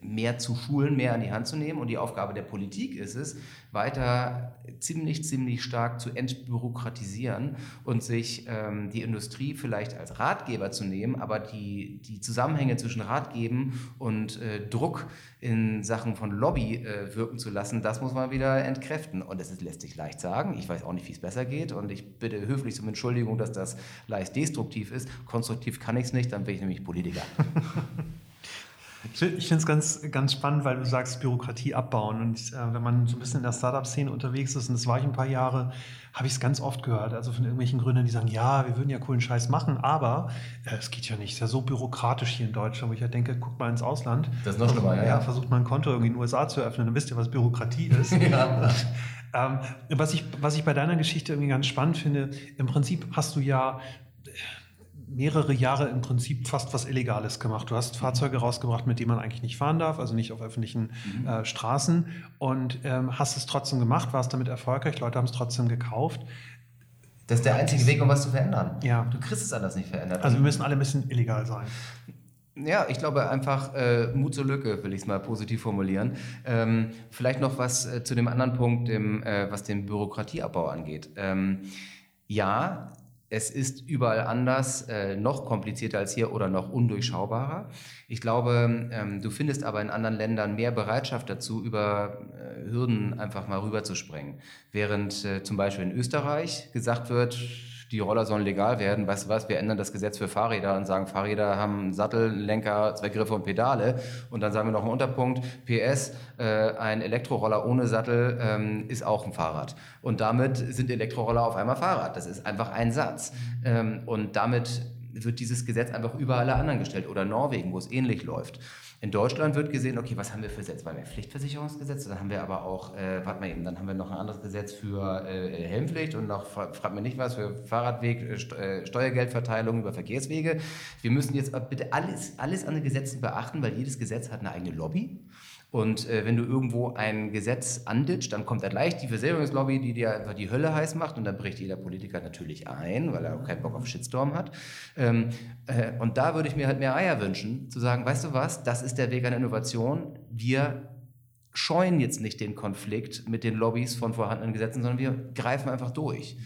mehr zu schulen, mehr an die Hand zu nehmen. Und die Aufgabe der Politik ist es, weiter ziemlich, ziemlich stark zu entbürokratisieren und sich ähm, die Industrie vielleicht als Ratgeber zu nehmen, aber die, die Zusammenhänge zwischen Ratgeben und äh, Druck in Sachen von Lobby äh, wirken zu lassen, das muss man wieder entkräften. Und es lässt sich leicht sagen. Ich weiß auch nicht, wie es besser geht. Und ich bitte höflich um Entschuldigung, dass das leicht destruktiv ist. Konstruktiv kann ich es nicht, dann bin ich nämlich Politiker. Ich finde es ganz, ganz spannend, weil du sagst, Bürokratie abbauen. Und äh, wenn man so ein bisschen in der Startup-Szene unterwegs ist, und das war ich ein paar Jahre, habe ich es ganz oft gehört. Also von irgendwelchen Gründern, die sagen, ja, wir würden ja coolen Scheiß machen, aber äh, es geht ja nicht. Es ist ja so bürokratisch hier in Deutschland, wo ich ja denke, guck mal ins Ausland. Das ist noch schlimmer, ja. ja. Versucht mal ein Konto irgendwie in den USA zu öffnen, dann wisst ihr, was Bürokratie ist. ja. ähm, was, ich, was ich bei deiner Geschichte irgendwie ganz spannend finde, im Prinzip hast du ja mehrere Jahre im Prinzip fast was Illegales gemacht. Du hast Fahrzeuge rausgebracht, mit denen man eigentlich nicht fahren darf, also nicht auf öffentlichen mhm. äh, Straßen und ähm, hast es trotzdem gemacht, warst damit erfolgreich, Leute haben es trotzdem gekauft. Das ist der einzige Weg, um was zu verändern. Ja. Du kriegst es anders nicht verändert. Also wir müssen alle ein bisschen illegal sein. Ja, ich glaube einfach äh, Mut zur Lücke, will ich es mal positiv formulieren. Ähm, vielleicht noch was äh, zu dem anderen Punkt, dem, äh, was den Bürokratieabbau angeht. Ähm, ja, es ist überall anders, äh, noch komplizierter als hier oder noch undurchschaubarer. Ich glaube, ähm, du findest aber in anderen Ländern mehr Bereitschaft dazu, über äh, Hürden einfach mal rüberzuspringen. Während äh, zum Beispiel in Österreich gesagt wird, die Roller sollen legal werden. Weißt du was? Wir ändern das Gesetz für Fahrräder und sagen, Fahrräder haben Sattel, Lenker, zwei Griffe und Pedale. Und dann sagen wir noch einen Unterpunkt. PS, äh, ein Elektroroller ohne Sattel ähm, ist auch ein Fahrrad. Und damit sind Elektroroller auf einmal Fahrrad. Das ist einfach ein Satz. Ähm, und damit wird dieses Gesetz einfach über alle anderen gestellt. Oder Norwegen, wo es ähnlich läuft. In Deutschland wird gesehen, okay, was haben wir für Gesetze? Weil wir Pflichtversicherungsgesetz, dann haben wir aber auch, äh, warte mal eben, dann haben wir noch ein anderes Gesetz für äh, Helmpflicht und noch, fragt mir nicht was, für Fahrradweg, äh, Steuergeldverteilung über Verkehrswege. Wir müssen jetzt bitte alles, alles an den Gesetzen beachten, weil jedes Gesetz hat eine eigene Lobby. Und äh, wenn du irgendwo ein Gesetz anditscht, dann kommt da gleich die Versicherungslobby, die dir einfach die Hölle heiß macht und dann bricht jeder Politiker natürlich ein, weil er auch keinen Bock auf Shitstorm hat. Ähm, äh, und da würde ich mir halt mehr Eier wünschen, zu sagen, weißt du was, das ist der Weg einer Innovation. Wir scheuen jetzt nicht den Konflikt mit den Lobbys von vorhandenen Gesetzen, sondern wir greifen einfach durch.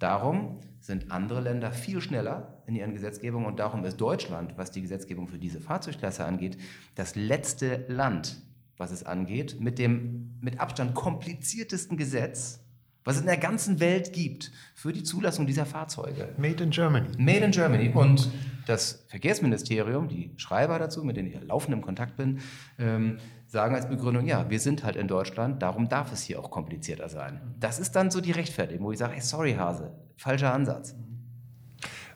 Darum sind andere Länder viel schneller in ihren Gesetzgebungen und darum ist Deutschland, was die Gesetzgebung für diese Fahrzeugklasse angeht, das letzte Land, was es angeht, mit dem mit Abstand kompliziertesten Gesetz, was es in der ganzen Welt gibt für die Zulassung dieser Fahrzeuge. Made in Germany. Made in Germany. Und das Verkehrsministerium, die Schreiber dazu, mit denen ich laufend im Kontakt bin, ähm, sagen als Begründung, ja, wir sind halt in Deutschland, darum darf es hier auch komplizierter sein. Das ist dann so die Rechtfertigung, wo ich sage, hey, sorry Hase, falscher Ansatz.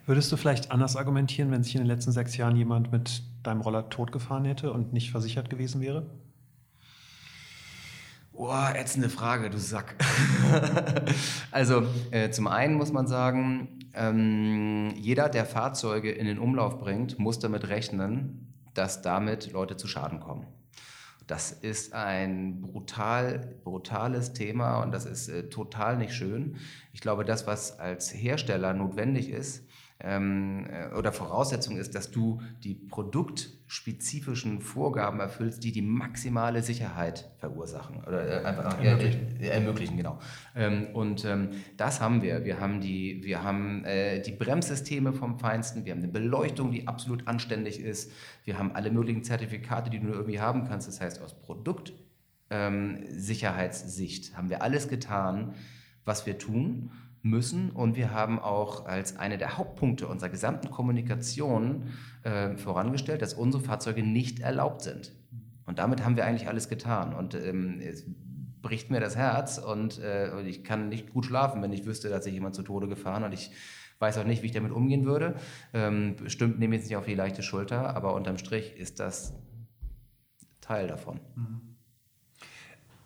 Würdest du vielleicht anders argumentieren, wenn sich in den letzten sechs Jahren jemand mit deinem Roller totgefahren hätte und nicht versichert gewesen wäre? Boah, ätzende Frage, du Sack. also äh, zum einen muss man sagen, ähm, jeder, der Fahrzeuge in den Umlauf bringt, muss damit rechnen, dass damit Leute zu Schaden kommen. Das ist ein brutal, brutales Thema und das ist äh, total nicht schön. Ich glaube, das, was als Hersteller notwendig ist, ähm, äh, oder Voraussetzung ist, dass du die produktspezifischen Vorgaben erfüllst, die die maximale Sicherheit verursachen oder äh, einfach ermöglichen. Äh, ermöglichen genau. Ähm, und ähm, das haben wir. Wir haben die, wir haben äh, die Bremssysteme vom Feinsten. Wir haben eine Beleuchtung, die absolut anständig ist. Wir haben alle möglichen Zertifikate, die du nur irgendwie haben kannst. Das heißt, aus Produktsicherheitssicht ähm, haben wir alles getan, was wir tun müssen. Und wir haben auch als eine der Hauptpunkte unserer gesamten Kommunikation äh, vorangestellt, dass unsere Fahrzeuge nicht erlaubt sind. Und damit haben wir eigentlich alles getan. Und ähm, es bricht mir das Herz und äh, ich kann nicht gut schlafen, wenn ich wüsste, dass sich jemand zu Tode gefahren und ich weiß auch nicht, wie ich damit umgehen würde. Ähm, bestimmt nehme ich es nicht auf die leichte Schulter, aber unterm Strich ist das Teil davon. Mhm.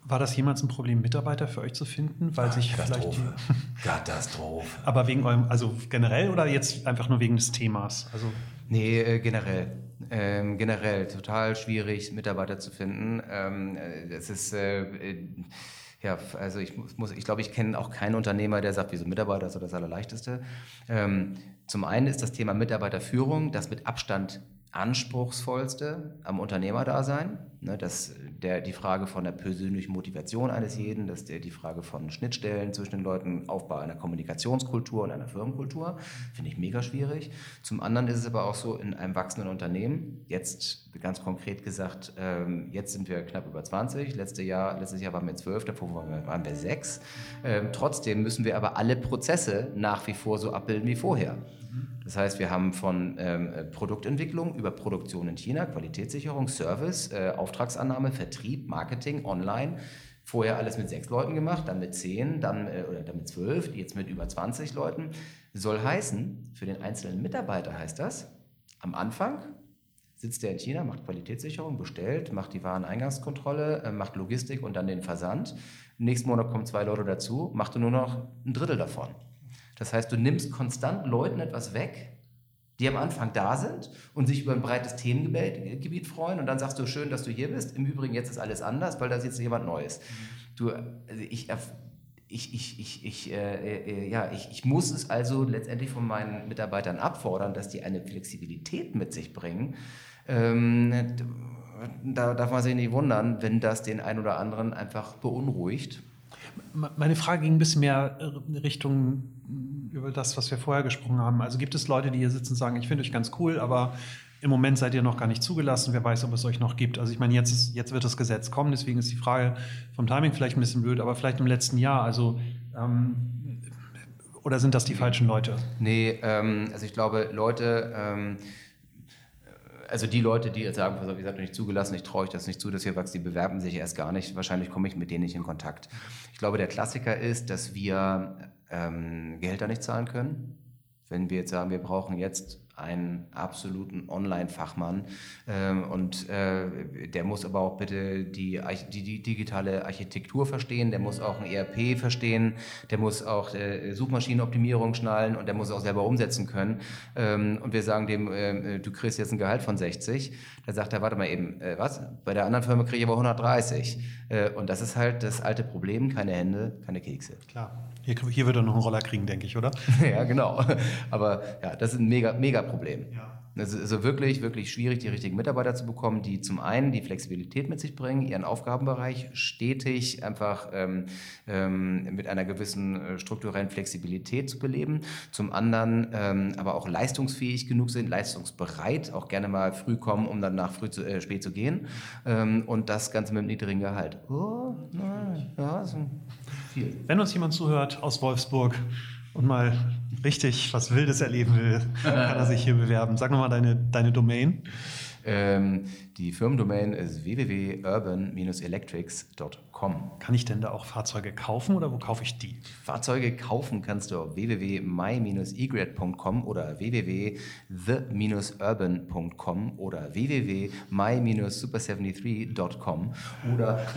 War das jemals ein Problem, Mitarbeiter für euch zu finden? Weil Ach, sich Katastrophe. Vielleicht Katastrophe. Aber wegen eurem, also generell oder jetzt einfach nur wegen des Themas? Also nee, äh, generell. Ähm, generell total schwierig, Mitarbeiter zu finden. Ähm, es ist äh, äh, ja, also ich muss, ich glaube, ich kenne auch keinen Unternehmer, der sagt, wieso Mitarbeiter ist so das Allerleichteste. Ähm, zum einen ist das Thema Mitarbeiterführung das mit Abstand anspruchsvollste am Unternehmerdasein. Ne, das, der, die Frage von der persönlichen Motivation eines jeden, das der, die Frage von Schnittstellen zwischen den Leuten, Aufbau einer Kommunikationskultur und einer Firmenkultur, finde ich mega schwierig. Zum anderen ist es aber auch so in einem wachsenden Unternehmen, jetzt ganz konkret gesagt, ähm, jetzt sind wir knapp über 20, letztes Jahr, letztes Jahr waren wir 12, davor waren wir, waren wir 6. Ähm, trotzdem müssen wir aber alle Prozesse nach wie vor so abbilden wie vorher. Das heißt, wir haben von ähm, Produktentwicklung über Produktion in China, Qualitätssicherung, Service, äh, Auftragsannahme, Vertrieb, Marketing, Online. Vorher alles mit sechs Leuten gemacht, dann mit zehn, dann, äh, oder dann mit zwölf, jetzt mit über 20 Leuten. Soll heißen, für den einzelnen Mitarbeiter heißt das, am Anfang sitzt er in China, macht Qualitätssicherung, bestellt, macht die Wareneingangskontrolle, äh, macht Logistik und dann den Versand. Nächsten Monat kommen zwei Leute dazu, macht er nur noch ein Drittel davon. Das heißt, du nimmst konstant Leuten etwas weg, die am Anfang da sind und sich über ein breites Themengebiet freuen und dann sagst du, schön, dass du hier bist. Im Übrigen, jetzt ist alles anders, weil da ist jetzt jemand Neues. Du, also ich, ich, ich, ich, ich, äh, äh, ja, ich, ich muss es also letztendlich von meinen Mitarbeitern abfordern, dass die eine Flexibilität mit sich bringen. Ähm, da darf man sich nicht wundern, wenn das den einen oder anderen einfach beunruhigt. Meine Frage ging ein bisschen mehr Richtung über das, was wir vorher gesprochen haben. Also gibt es Leute, die hier sitzen und sagen, ich finde euch ganz cool, aber im Moment seid ihr noch gar nicht zugelassen. Wer weiß, ob es euch noch gibt. Also ich meine, jetzt, ist, jetzt wird das Gesetz kommen, deswegen ist die Frage vom Timing vielleicht ein bisschen blöd, aber vielleicht im letzten Jahr. Also ähm, oder sind das die falschen Leute? Nee, ähm, also ich glaube, Leute, ähm, also die Leute, die jetzt sagen, pass auf, ihr seid nicht zugelassen, ich traue euch das nicht zu, dass ihr wächst, die bewerben sich erst gar nicht. Wahrscheinlich komme ich mit denen nicht in Kontakt. Ich glaube, der Klassiker ist, dass wir ähm, Gehälter nicht zahlen können. Wenn wir jetzt sagen, wir brauchen jetzt einen absoluten Online-Fachmann ähm, und äh, der muss aber auch bitte die, die, die, digitale Architektur verstehen, der muss auch ein ERP verstehen, der muss auch äh, Suchmaschinenoptimierung schnallen und der muss auch selber umsetzen können. Ähm, und wir sagen dem, äh, du kriegst jetzt ein Gehalt von 60, da sagt er, warte mal eben, was? Bei der anderen Firma kriege ich aber 130. Äh, und das ist halt das alte Problem, keine Hände, keine Kekse. Klar. Hier, hier wird er noch einen Roller kriegen, denke ich, oder? ja, genau. Aber ja, das ist ein mega, mega Problem. Ja. Es ist also wirklich, wirklich schwierig, die richtigen Mitarbeiter zu bekommen, die zum einen die Flexibilität mit sich bringen, ihren Aufgabenbereich stetig einfach ähm, ähm, mit einer gewissen äh, strukturellen Flexibilität zu beleben, zum anderen ähm, aber auch leistungsfähig genug sind, leistungsbereit, auch gerne mal früh kommen, um dann nach früh zu, äh, spät zu gehen ähm, und das Ganze mit einem niedrigen Gehalt. Oh, nein, ja, ist viel. Wenn uns jemand zuhört aus Wolfsburg, und mal richtig was Wildes erleben will, kann er sich hier bewerben. Sag nochmal deine, deine Domain. Ähm, die Firmendomain ist www.urban-electrics.com. Kann ich denn da auch Fahrzeuge kaufen oder wo kaufe ich die? Fahrzeuge kaufen kannst du auf www.my-egret.com oder www.the-urban.com oder www.my-super73.com oder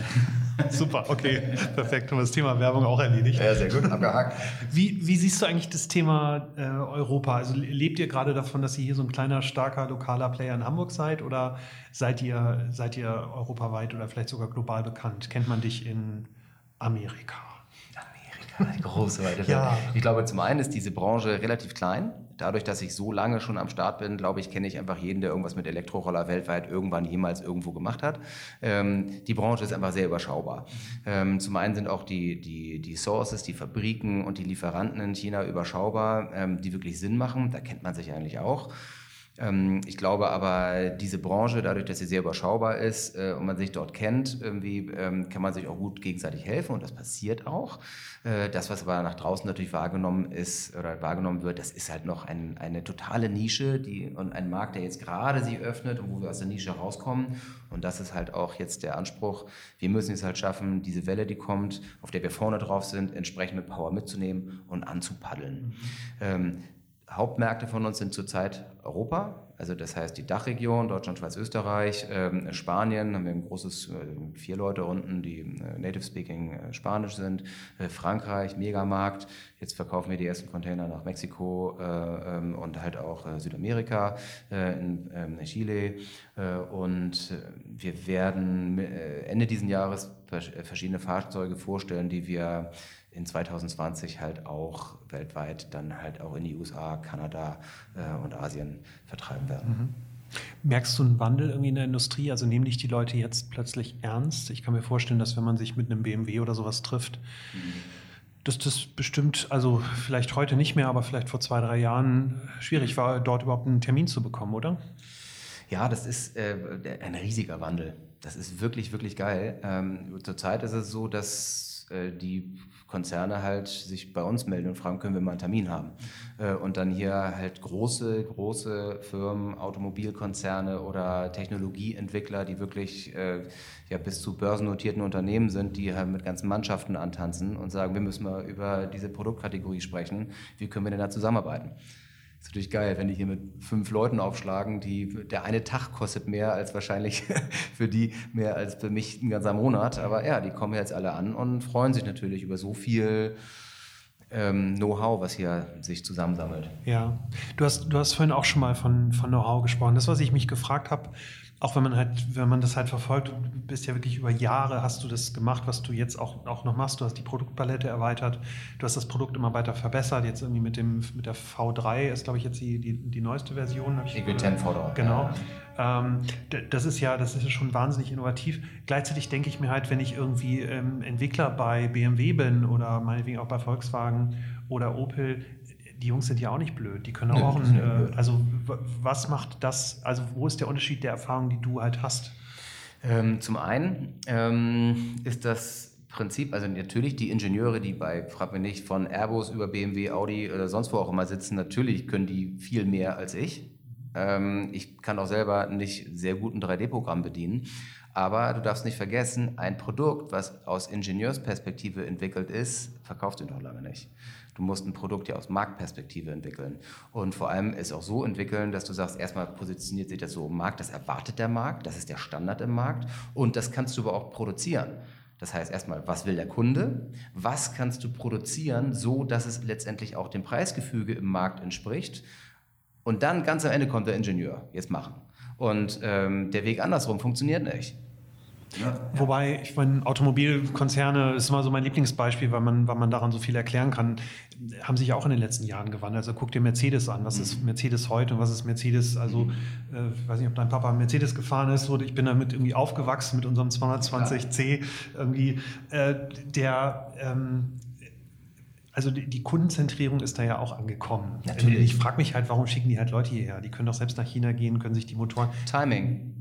Super, okay, perfekt. Haben wir das Thema Werbung auch erledigt. Ja, sehr gut, abgehakt. Wie, wie siehst du eigentlich das Thema äh, Europa? Also lebt ihr gerade davon, dass ihr hier so ein kleiner, starker, lokaler Player in Hamburg seid oder seid ihr, seid ihr europaweit oder vielleicht sogar global bekannt? Kennt man dich in Amerika? Amerika, die große weite ja. Ich glaube, zum einen ist diese Branche relativ klein. Dadurch, dass ich so lange schon am Start bin, glaube ich, kenne ich einfach jeden, der irgendwas mit Elektroroller weltweit irgendwann jemals irgendwo gemacht hat. Ähm, die Branche ist einfach sehr überschaubar. Ähm, zum einen sind auch die, die, die Sources, die Fabriken und die Lieferanten in China überschaubar, ähm, die wirklich Sinn machen. Da kennt man sich eigentlich auch. Ähm, ich glaube aber, diese Branche, dadurch, dass sie sehr überschaubar ist äh, und man sich dort kennt, irgendwie ähm, kann man sich auch gut gegenseitig helfen und das passiert auch. Äh, das, was aber nach draußen natürlich wahrgenommen ist oder wahrgenommen wird, das ist halt noch ein, eine totale Nische die, und ein Markt, der jetzt gerade sich öffnet und wo wir aus der Nische rauskommen. Und das ist halt auch jetzt der Anspruch. Wir müssen es halt schaffen, diese Welle, die kommt, auf der wir vorne drauf sind, entsprechend mit Power mitzunehmen und anzupaddeln. Mhm. Hauptmärkte von uns sind zurzeit Europa, also das heißt die Dachregion, Deutschland, Schweiz, Österreich, ähm, Spanien, haben wir ein großes, äh, vier Leute unten, die äh, native speaking äh, Spanisch sind, äh, Frankreich, Megamarkt, jetzt verkaufen wir die ersten Container nach Mexiko äh, ähm, und halt auch äh, Südamerika, in ähm, Chile und wir werden Ende diesen Jahres verschiedene Fahrzeuge vorstellen, die wir in 2020 halt auch weltweit dann halt auch in die USA, Kanada äh, und Asien vertreiben werden. Mhm. Merkst du einen Wandel irgendwie in der Industrie? Also nehmen dich die Leute jetzt plötzlich ernst? Ich kann mir vorstellen, dass wenn man sich mit einem BMW oder sowas trifft, mhm. dass das bestimmt, also vielleicht heute nicht mehr, aber vielleicht vor zwei, drei Jahren schwierig war, dort überhaupt einen Termin zu bekommen, oder? Ja, das ist äh, ein riesiger Wandel. Das ist wirklich, wirklich geil. Ähm, zurzeit ist es so, dass die Konzerne halt sich bei uns melden und fragen, können wir mal einen Termin haben? Äh, und dann hier halt große, große Firmen, Automobilkonzerne oder Technologieentwickler, die wirklich äh, ja, bis zu börsennotierten Unternehmen sind, die halt mit ganzen Mannschaften antanzen und sagen, wir müssen mal über diese Produktkategorie sprechen. Wie können wir denn da zusammenarbeiten? Ist natürlich geil, wenn die hier mit fünf Leuten aufschlagen, die, der eine Tag kostet mehr als wahrscheinlich für die mehr als für mich ein ganzer Monat. Aber ja, die kommen jetzt alle an und freuen sich natürlich über so viel ähm, Know-how, was hier sich zusammensammelt. Ja, du hast, du hast vorhin auch schon mal von, von Know-how gesprochen. Das, was ich mich gefragt habe, auch wenn man halt, wenn man das halt verfolgt, du bist ja wirklich über Jahre hast du das gemacht, was du jetzt auch, auch noch machst. Du hast die Produktpalette erweitert, du hast das Produkt immer weiter verbessert. Jetzt irgendwie mit dem mit der V3 ist, glaube ich, jetzt die, die, die neueste Version. Eagle 10 V3. Genau. Ähm, das ist ja, das ist ja schon wahnsinnig innovativ. Gleichzeitig denke ich mir halt, wenn ich irgendwie ähm, Entwickler bei BMW bin oder meinetwegen auch bei Volkswagen oder Opel, die Jungs sind ja auch nicht blöd. Die können auch, ein, äh, also was macht das, also wo ist der Unterschied der Erfahrung, die du halt hast? Ähm, zum einen ähm, ist das Prinzip, also natürlich die Ingenieure, die bei, frag mich nicht, von Airbus über BMW, Audi oder sonst wo auch immer sitzen, natürlich können die viel mehr als ich. Ähm, ich kann auch selber nicht sehr gut ein 3D-Programm bedienen. Aber du darfst nicht vergessen, ein Produkt, was aus Ingenieursperspektive entwickelt ist, verkaufst du noch lange nicht. Du musst ein Produkt ja aus Marktperspektive entwickeln. Und vor allem es auch so entwickeln, dass du sagst, erstmal positioniert sich das so im Markt, das erwartet der Markt, das ist der Standard im Markt und das kannst du aber auch produzieren. Das heißt erstmal, was will der Kunde? Was kannst du produzieren, so dass es letztendlich auch dem Preisgefüge im Markt entspricht? Und dann ganz am Ende kommt der Ingenieur, jetzt machen. Und ähm, der Weg andersrum funktioniert nicht. Ja. Wobei, ich meine, Automobilkonzerne ist immer so mein Lieblingsbeispiel, weil man, weil man daran so viel erklären kann, haben sich ja auch in den letzten Jahren gewandelt. Also guck dir Mercedes an. Was mhm. ist Mercedes heute und was ist Mercedes? Also, mhm. äh, ich weiß nicht, ob dein Papa Mercedes gefahren ist oder ich bin damit irgendwie aufgewachsen mit unserem 220C. Irgendwie, äh, der, ähm, also die, die, Kundenzentrierung ist da ja auch angekommen. Natürlich. Ich frage mich halt, warum schicken die halt Leute hierher? Die können doch selbst nach China gehen, können sich die Motoren. Timing.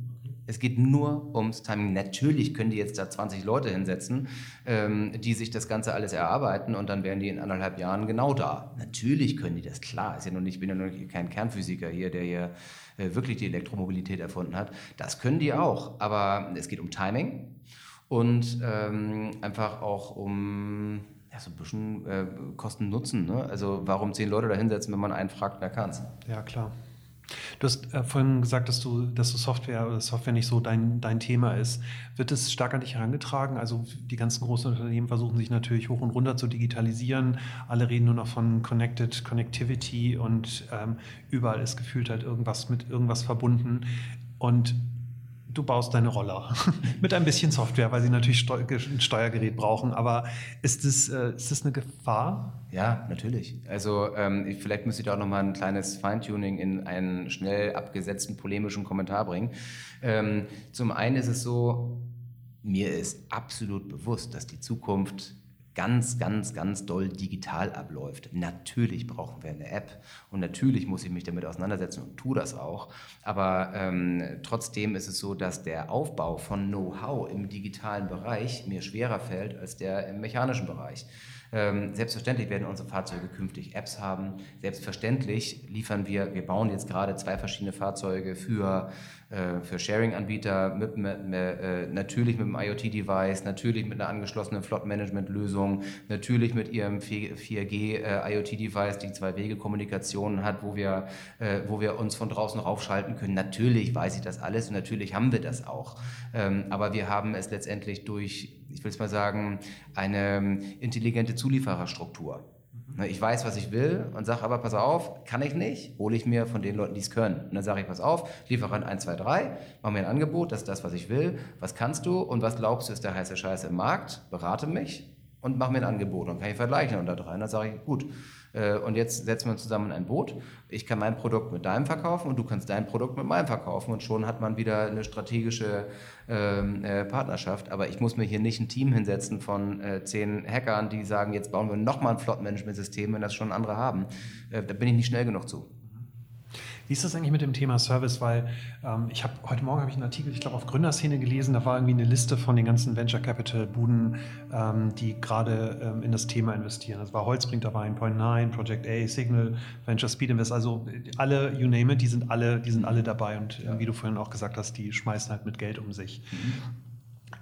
Es geht nur ums Timing. Natürlich können die jetzt da 20 Leute hinsetzen, ähm, die sich das Ganze alles erarbeiten und dann wären die in anderthalb Jahren genau da. Natürlich können die das, klar. Ist ja noch ich bin ja noch kein Kernphysiker hier, der hier äh, wirklich die Elektromobilität erfunden hat. Das können die auch, aber es geht um Timing und ähm, einfach auch um ja, so ein bisschen äh, Kosten-Nutzen. Ne? Also warum zehn Leute da hinsetzen, wenn man einen fragt, wer kann's? Ja, klar. Du hast äh, vorhin gesagt, dass du, dass du Software oder Software nicht so dein, dein Thema ist. Wird es stark an dich herangetragen? Also die ganzen großen Unternehmen versuchen sich natürlich hoch und runter zu digitalisieren. Alle reden nur noch von Connected Connectivity und ähm, überall ist gefühlt halt irgendwas mit irgendwas verbunden. Und du baust deine Roller mit ein bisschen Software, weil sie natürlich ein Steuergerät brauchen. Aber ist das, äh, ist das eine Gefahr? Ja, natürlich. Also ähm, vielleicht müsste ich da auch noch mal ein kleines Feintuning in einen schnell abgesetzten polemischen Kommentar bringen. Ähm, zum einen ist es so, mir ist absolut bewusst, dass die Zukunft ganz, ganz, ganz doll digital abläuft. Natürlich brauchen wir eine App und natürlich muss ich mich damit auseinandersetzen und tue das auch. Aber ähm, trotzdem ist es so, dass der Aufbau von Know-how im digitalen Bereich mir schwerer fällt als der im mechanischen Bereich. Ähm, selbstverständlich werden unsere Fahrzeuge künftig Apps haben. Selbstverständlich liefern wir, wir bauen jetzt gerade zwei verschiedene Fahrzeuge für, für Sharing-Anbieter, mit, mit, mit, äh, natürlich mit einem IoT-Device, natürlich mit einer angeschlossenen Flot-Management-Lösung, natürlich mit ihrem 4G-IoT-Device, äh, die Zwei-Wege-Kommunikation hat, wo wir, äh, wo wir uns von draußen raufschalten können. Natürlich weiß ich das alles und natürlich haben wir das auch. Ähm, aber wir haben es letztendlich durch ich will es mal sagen, eine ähm, intelligente Zuliefererstruktur. Ne, ich weiß, was ich will und sage aber, pass auf, kann ich nicht, hole ich mir von den Leuten, die es können. Und dann sage ich, pass auf, Lieferant 1, 2, 3, mach mir ein Angebot, das ist das, was ich will. Was kannst du und was glaubst du, ist der heiße Scheiß im Markt? Berate mich und mach mir ein Angebot. Und kann ich vergleichen unter drei. Und dann sage ich, gut, und jetzt setzen wir uns zusammen in ein Boot. Ich kann mein Produkt mit deinem verkaufen und du kannst dein Produkt mit meinem verkaufen und schon hat man wieder eine strategische ähm, äh, Partnerschaft. Aber ich muss mir hier nicht ein Team hinsetzen von äh, zehn Hackern, die sagen, jetzt bauen wir nochmal ein Flottenmanagement-System, wenn das schon andere haben. Äh, da bin ich nicht schnell genug zu. Wie ist das eigentlich mit dem Thema Service? Weil ähm, ich habe heute Morgen habe ich einen Artikel, ich glaube auf Gründerszene gelesen, da war irgendwie eine Liste von den ganzen Venture Capital Buden, ähm, die gerade ähm, in das Thema investieren. Das war Holzbrink dabei, Point 9, Project A, Signal, Venture Speed Invest, also alle, you name it, die sind alle, die sind alle dabei und ja. wie du vorhin auch gesagt hast, die schmeißen halt mit Geld um sich. Mhm.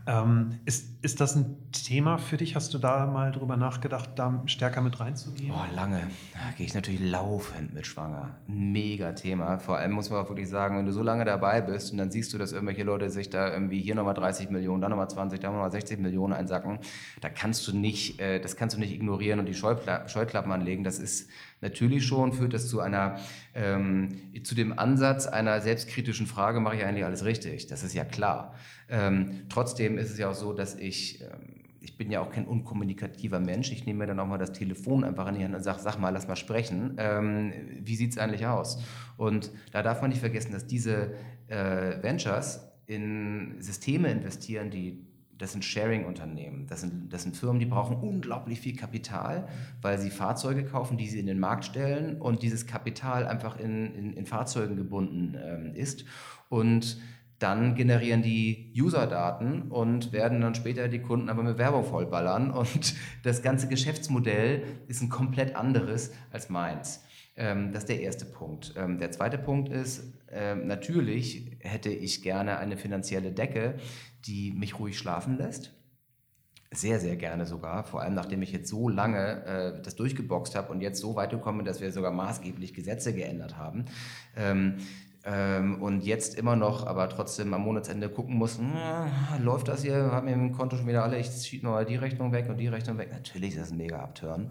Ähm, ist, ist das ein Thema für dich? Hast du da mal drüber nachgedacht, da stärker mit reinzugehen? Oh, lange. Da gehe ich natürlich laufend mit schwanger. Mega Thema. Vor allem muss man auch wirklich sagen, wenn du so lange dabei bist und dann siehst du, dass irgendwelche Leute sich da irgendwie hier nochmal 30 Millionen, dann nochmal 20, dann nochmal 60 Millionen einsacken, da kannst du nicht, äh, das kannst du nicht ignorieren und die Scheukla Scheuklappen anlegen. Das ist natürlich schon, führt das zu einer, ähm, zu dem Ansatz einer selbstkritischen Frage, mache ich eigentlich alles richtig? Das ist ja klar. Ähm, trotzdem ist es ja auch so, dass ich, ähm, ich bin ja auch kein unkommunikativer Mensch. Ich nehme mir dann auch mal das Telefon einfach in die Hand und sage, sag mal, lass mal sprechen. Ähm, wie sieht's eigentlich aus? Und da darf man nicht vergessen, dass diese äh, Ventures in Systeme investieren, die das sind Sharing-Unternehmen. Das sind, das sind Firmen, die brauchen unglaublich viel Kapital, weil sie Fahrzeuge kaufen, die sie in den Markt stellen und dieses Kapital einfach in, in, in Fahrzeugen gebunden ähm, ist. Und dann generieren die User-Daten und werden dann später die Kunden aber mit Werbung vollballern. Und das ganze Geschäftsmodell ist ein komplett anderes als meins. Ähm, das ist der erste Punkt. Ähm, der zweite Punkt ist, ähm, natürlich hätte ich gerne eine finanzielle Decke, die mich ruhig schlafen lässt. Sehr, sehr gerne sogar. Vor allem, nachdem ich jetzt so lange äh, das durchgeboxt habe und jetzt so weit gekommen bin, dass wir sogar maßgeblich Gesetze geändert haben. Ähm, ähm, und jetzt immer noch, aber trotzdem am Monatsende gucken muss, na, hm, läuft das hier, haben wir im Konto schon wieder alle, ich schiebe mal die Rechnung weg und die Rechnung weg. Natürlich ist das ein mega Abturn.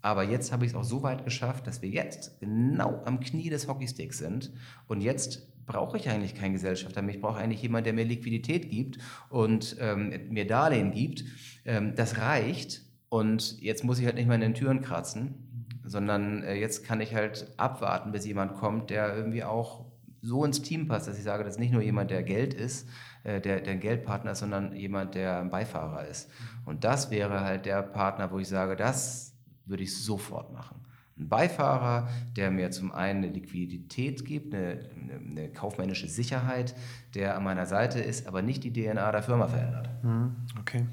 Aber jetzt habe ich es auch so weit geschafft, dass wir jetzt genau am Knie des Hockeysticks sind. Und jetzt brauche ich eigentlich keinen Gesellschafter mehr. Ich brauche eigentlich jemanden, der mir Liquidität gibt und ähm, mir Darlehen gibt. Ähm, das reicht. Und jetzt muss ich halt nicht mehr in den Türen kratzen, sondern äh, jetzt kann ich halt abwarten, bis jemand kommt, der irgendwie auch so ins Team passt, dass ich sage, das ist nicht nur jemand, der Geld ist, äh, der, ein Geldpartner ist, sondern jemand, der ein Beifahrer ist. Und das wäre halt der Partner, wo ich sage, das würde ich sofort machen. Ein Beifahrer, der mir zum einen eine Liquidität gibt, eine, eine, kaufmännische Sicherheit, der an meiner Seite ist, aber nicht die DNA der Firma verändert. Mhm, okay.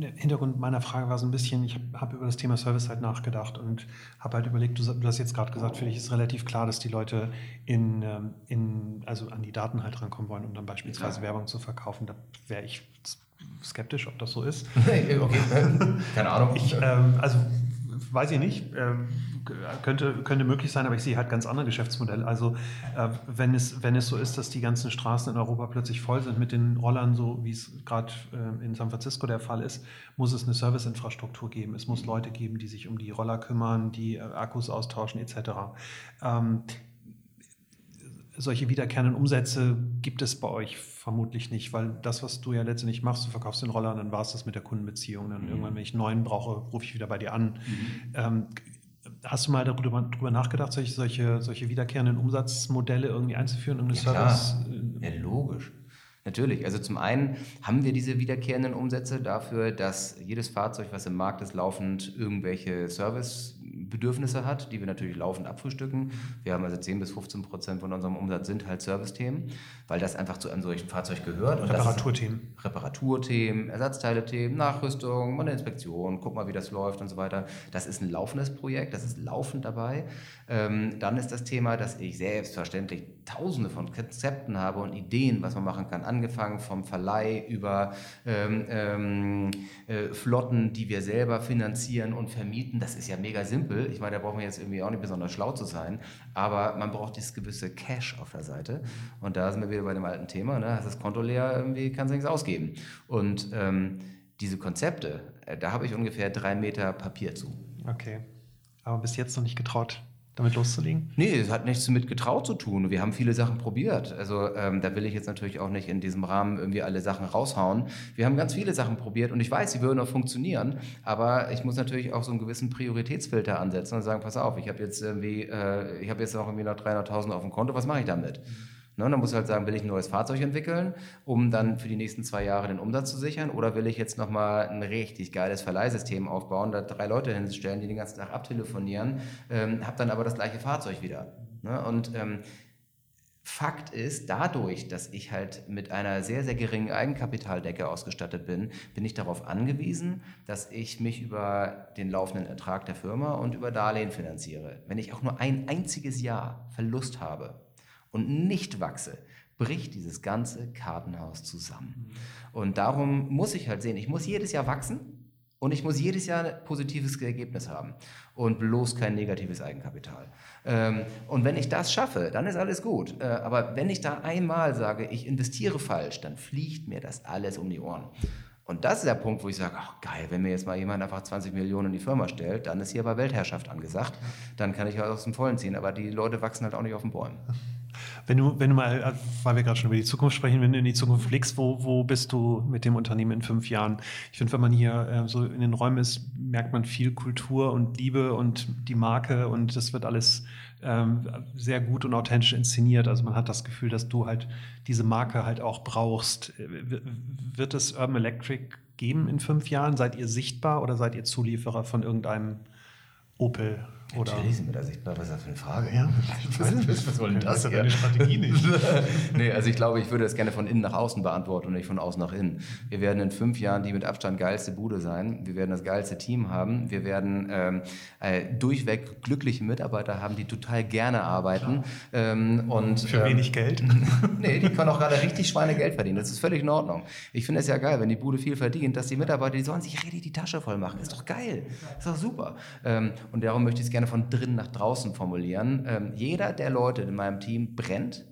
Der Hintergrund meiner Frage war so ein bisschen, ich habe hab über das Thema Service halt nachgedacht und habe halt überlegt, du, du hast jetzt gerade gesagt, für dich ist relativ klar, dass die Leute in, ähm, in, also an die Daten halt rankommen wollen, um dann beispielsweise ja. Werbung zu verkaufen. Da wäre ich skeptisch, ob das so ist. okay, keine Ahnung. Ich, ähm, also weiß ich nicht. Ähm, könnte, könnte möglich sein, aber ich sehe halt ganz andere Geschäftsmodelle. Also äh, wenn, es, wenn es so ist, dass die ganzen Straßen in Europa plötzlich voll sind mit den Rollern, so wie es gerade äh, in San Francisco der Fall ist, muss es eine Serviceinfrastruktur geben. Es muss Leute geben, die sich um die Roller kümmern, die äh, Akkus austauschen etc. Ähm, solche wiederkehrenden Umsätze gibt es bei euch vermutlich nicht, weil das, was du ja letztendlich machst, du verkaufst den Roller und dann war es das mit der Kundenbeziehung. Dann mhm. irgendwann, wenn ich einen neuen brauche, rufe ich wieder bei dir an. Mhm. Ähm, hast du mal darüber, darüber nachgedacht, solche, solche, solche wiederkehrenden Umsatzmodelle irgendwie einzuführen? Ja, Service? Klar. Ja, logisch. Natürlich. Also zum einen haben wir diese wiederkehrenden Umsätze dafür, dass jedes Fahrzeug, was im Markt ist, laufend irgendwelche Servicebedürfnisse hat, die wir natürlich laufend abfrühstücken. Wir haben also 10 bis 15 Prozent von unserem Umsatz sind halt Servicethemen, weil das einfach zu einem solchen Fahrzeug gehört. Reparaturthemen. Reparaturthemen, Ersatzteile-Themen, Nachrüstung, mal eine Inspektion, guck mal, wie das läuft und so weiter. Das ist ein laufendes Projekt, das ist laufend dabei. Ähm, dann ist das Thema, dass ich selbstverständlich tausende von Konzepten habe und Ideen, was man machen kann, angefangen vom Verleih über ähm, ähm, äh, Flotten, die wir selber finanzieren und vermieten. Das ist ja mega simpel. Ich meine, da braucht man jetzt irgendwie auch nicht besonders schlau zu sein, aber man braucht dieses gewisse Cash auf der Seite. Und da sind wir wieder bei dem alten Thema. Ne? Hast das Konto leer, irgendwie kannst du nichts ausgeben. Und ähm, diese Konzepte, äh, da habe ich ungefähr drei Meter Papier zu. Okay. Aber bis jetzt noch nicht getraut, damit loszulegen? Nee, es hat nichts mit getraut zu tun. Wir haben viele Sachen probiert. Also ähm, da will ich jetzt natürlich auch nicht in diesem Rahmen irgendwie alle Sachen raushauen. Wir haben ganz viele Sachen probiert und ich weiß, sie würden auch funktionieren, aber ich muss natürlich auch so einen gewissen Prioritätsfilter ansetzen und sagen, pass auf, ich habe jetzt irgendwie, äh, ich habe jetzt noch irgendwie noch 300.000 auf dem Konto, was mache ich damit? Mhm. Ne, dann muss ich halt sagen, will ich ein neues Fahrzeug entwickeln, um dann für die nächsten zwei Jahre den Umsatz zu sichern, oder will ich jetzt nochmal ein richtig geiles Verleihsystem aufbauen, da drei Leute hinstellen, die den ganzen Tag abtelefonieren, ähm, habe dann aber das gleiche Fahrzeug wieder. Ne? Und ähm, Fakt ist, dadurch, dass ich halt mit einer sehr, sehr geringen Eigenkapitaldecke ausgestattet bin, bin ich darauf angewiesen, dass ich mich über den laufenden Ertrag der Firma und über Darlehen finanziere. Wenn ich auch nur ein einziges Jahr Verlust habe, und nicht wachse, bricht dieses ganze Kartenhaus zusammen. Und darum muss ich halt sehen, ich muss jedes Jahr wachsen und ich muss jedes Jahr ein positives Ergebnis haben und bloß kein negatives Eigenkapital. Ähm, und wenn ich das schaffe, dann ist alles gut. Äh, aber wenn ich da einmal sage, ich investiere falsch, dann fliegt mir das alles um die Ohren. Und das ist der Punkt, wo ich sage, ach geil, wenn mir jetzt mal jemand einfach 20 Millionen in die Firma stellt, dann ist hier aber Weltherrschaft angesagt. Dann kann ich halt aus dem Vollen ziehen. Aber die Leute wachsen halt auch nicht auf den Bäumen. Wenn du, wenn du mal, äh, weil wir gerade schon über die Zukunft sprechen, wenn du in die Zukunft blickst, wo, wo bist du mit dem Unternehmen in fünf Jahren? Ich finde, wenn man hier äh, so in den Räumen ist, merkt man viel Kultur und Liebe und die Marke und das wird alles ähm, sehr gut und authentisch inszeniert. Also man hat das Gefühl, dass du halt diese Marke halt auch brauchst. Äh, wird es Urban Electric geben in fünf Jahren? Seid ihr sichtbar oder seid ihr Zulieferer von irgendeinem Opel Oder? Natürlich sind wir da sichtbar. Was ist das für eine Frage? Ja. was, was, was soll denn das? Das ist deine Strategie nicht. nee, also ich glaube, ich würde das gerne von innen nach außen beantworten und nicht von außen nach innen. Wir werden in fünf Jahren die mit Abstand geilste Bude sein. Wir werden das geilste Team haben. Wir werden ähm, äh, durchweg glückliche Mitarbeiter haben, die total gerne arbeiten. Ähm, und, Für ähm, wenig Geld? nee, die können auch gerade richtig Schweinegeld verdienen. Das ist völlig in Ordnung. Ich finde es ja geil, wenn die Bude viel verdient, dass die Mitarbeiter, die sollen sich richtig die Tasche voll machen. Ist doch geil. Ist doch super. Ähm, und darum möchte ich es gerne von drinnen nach draußen formulieren. Ähm, jeder der Leute in meinem Team brennt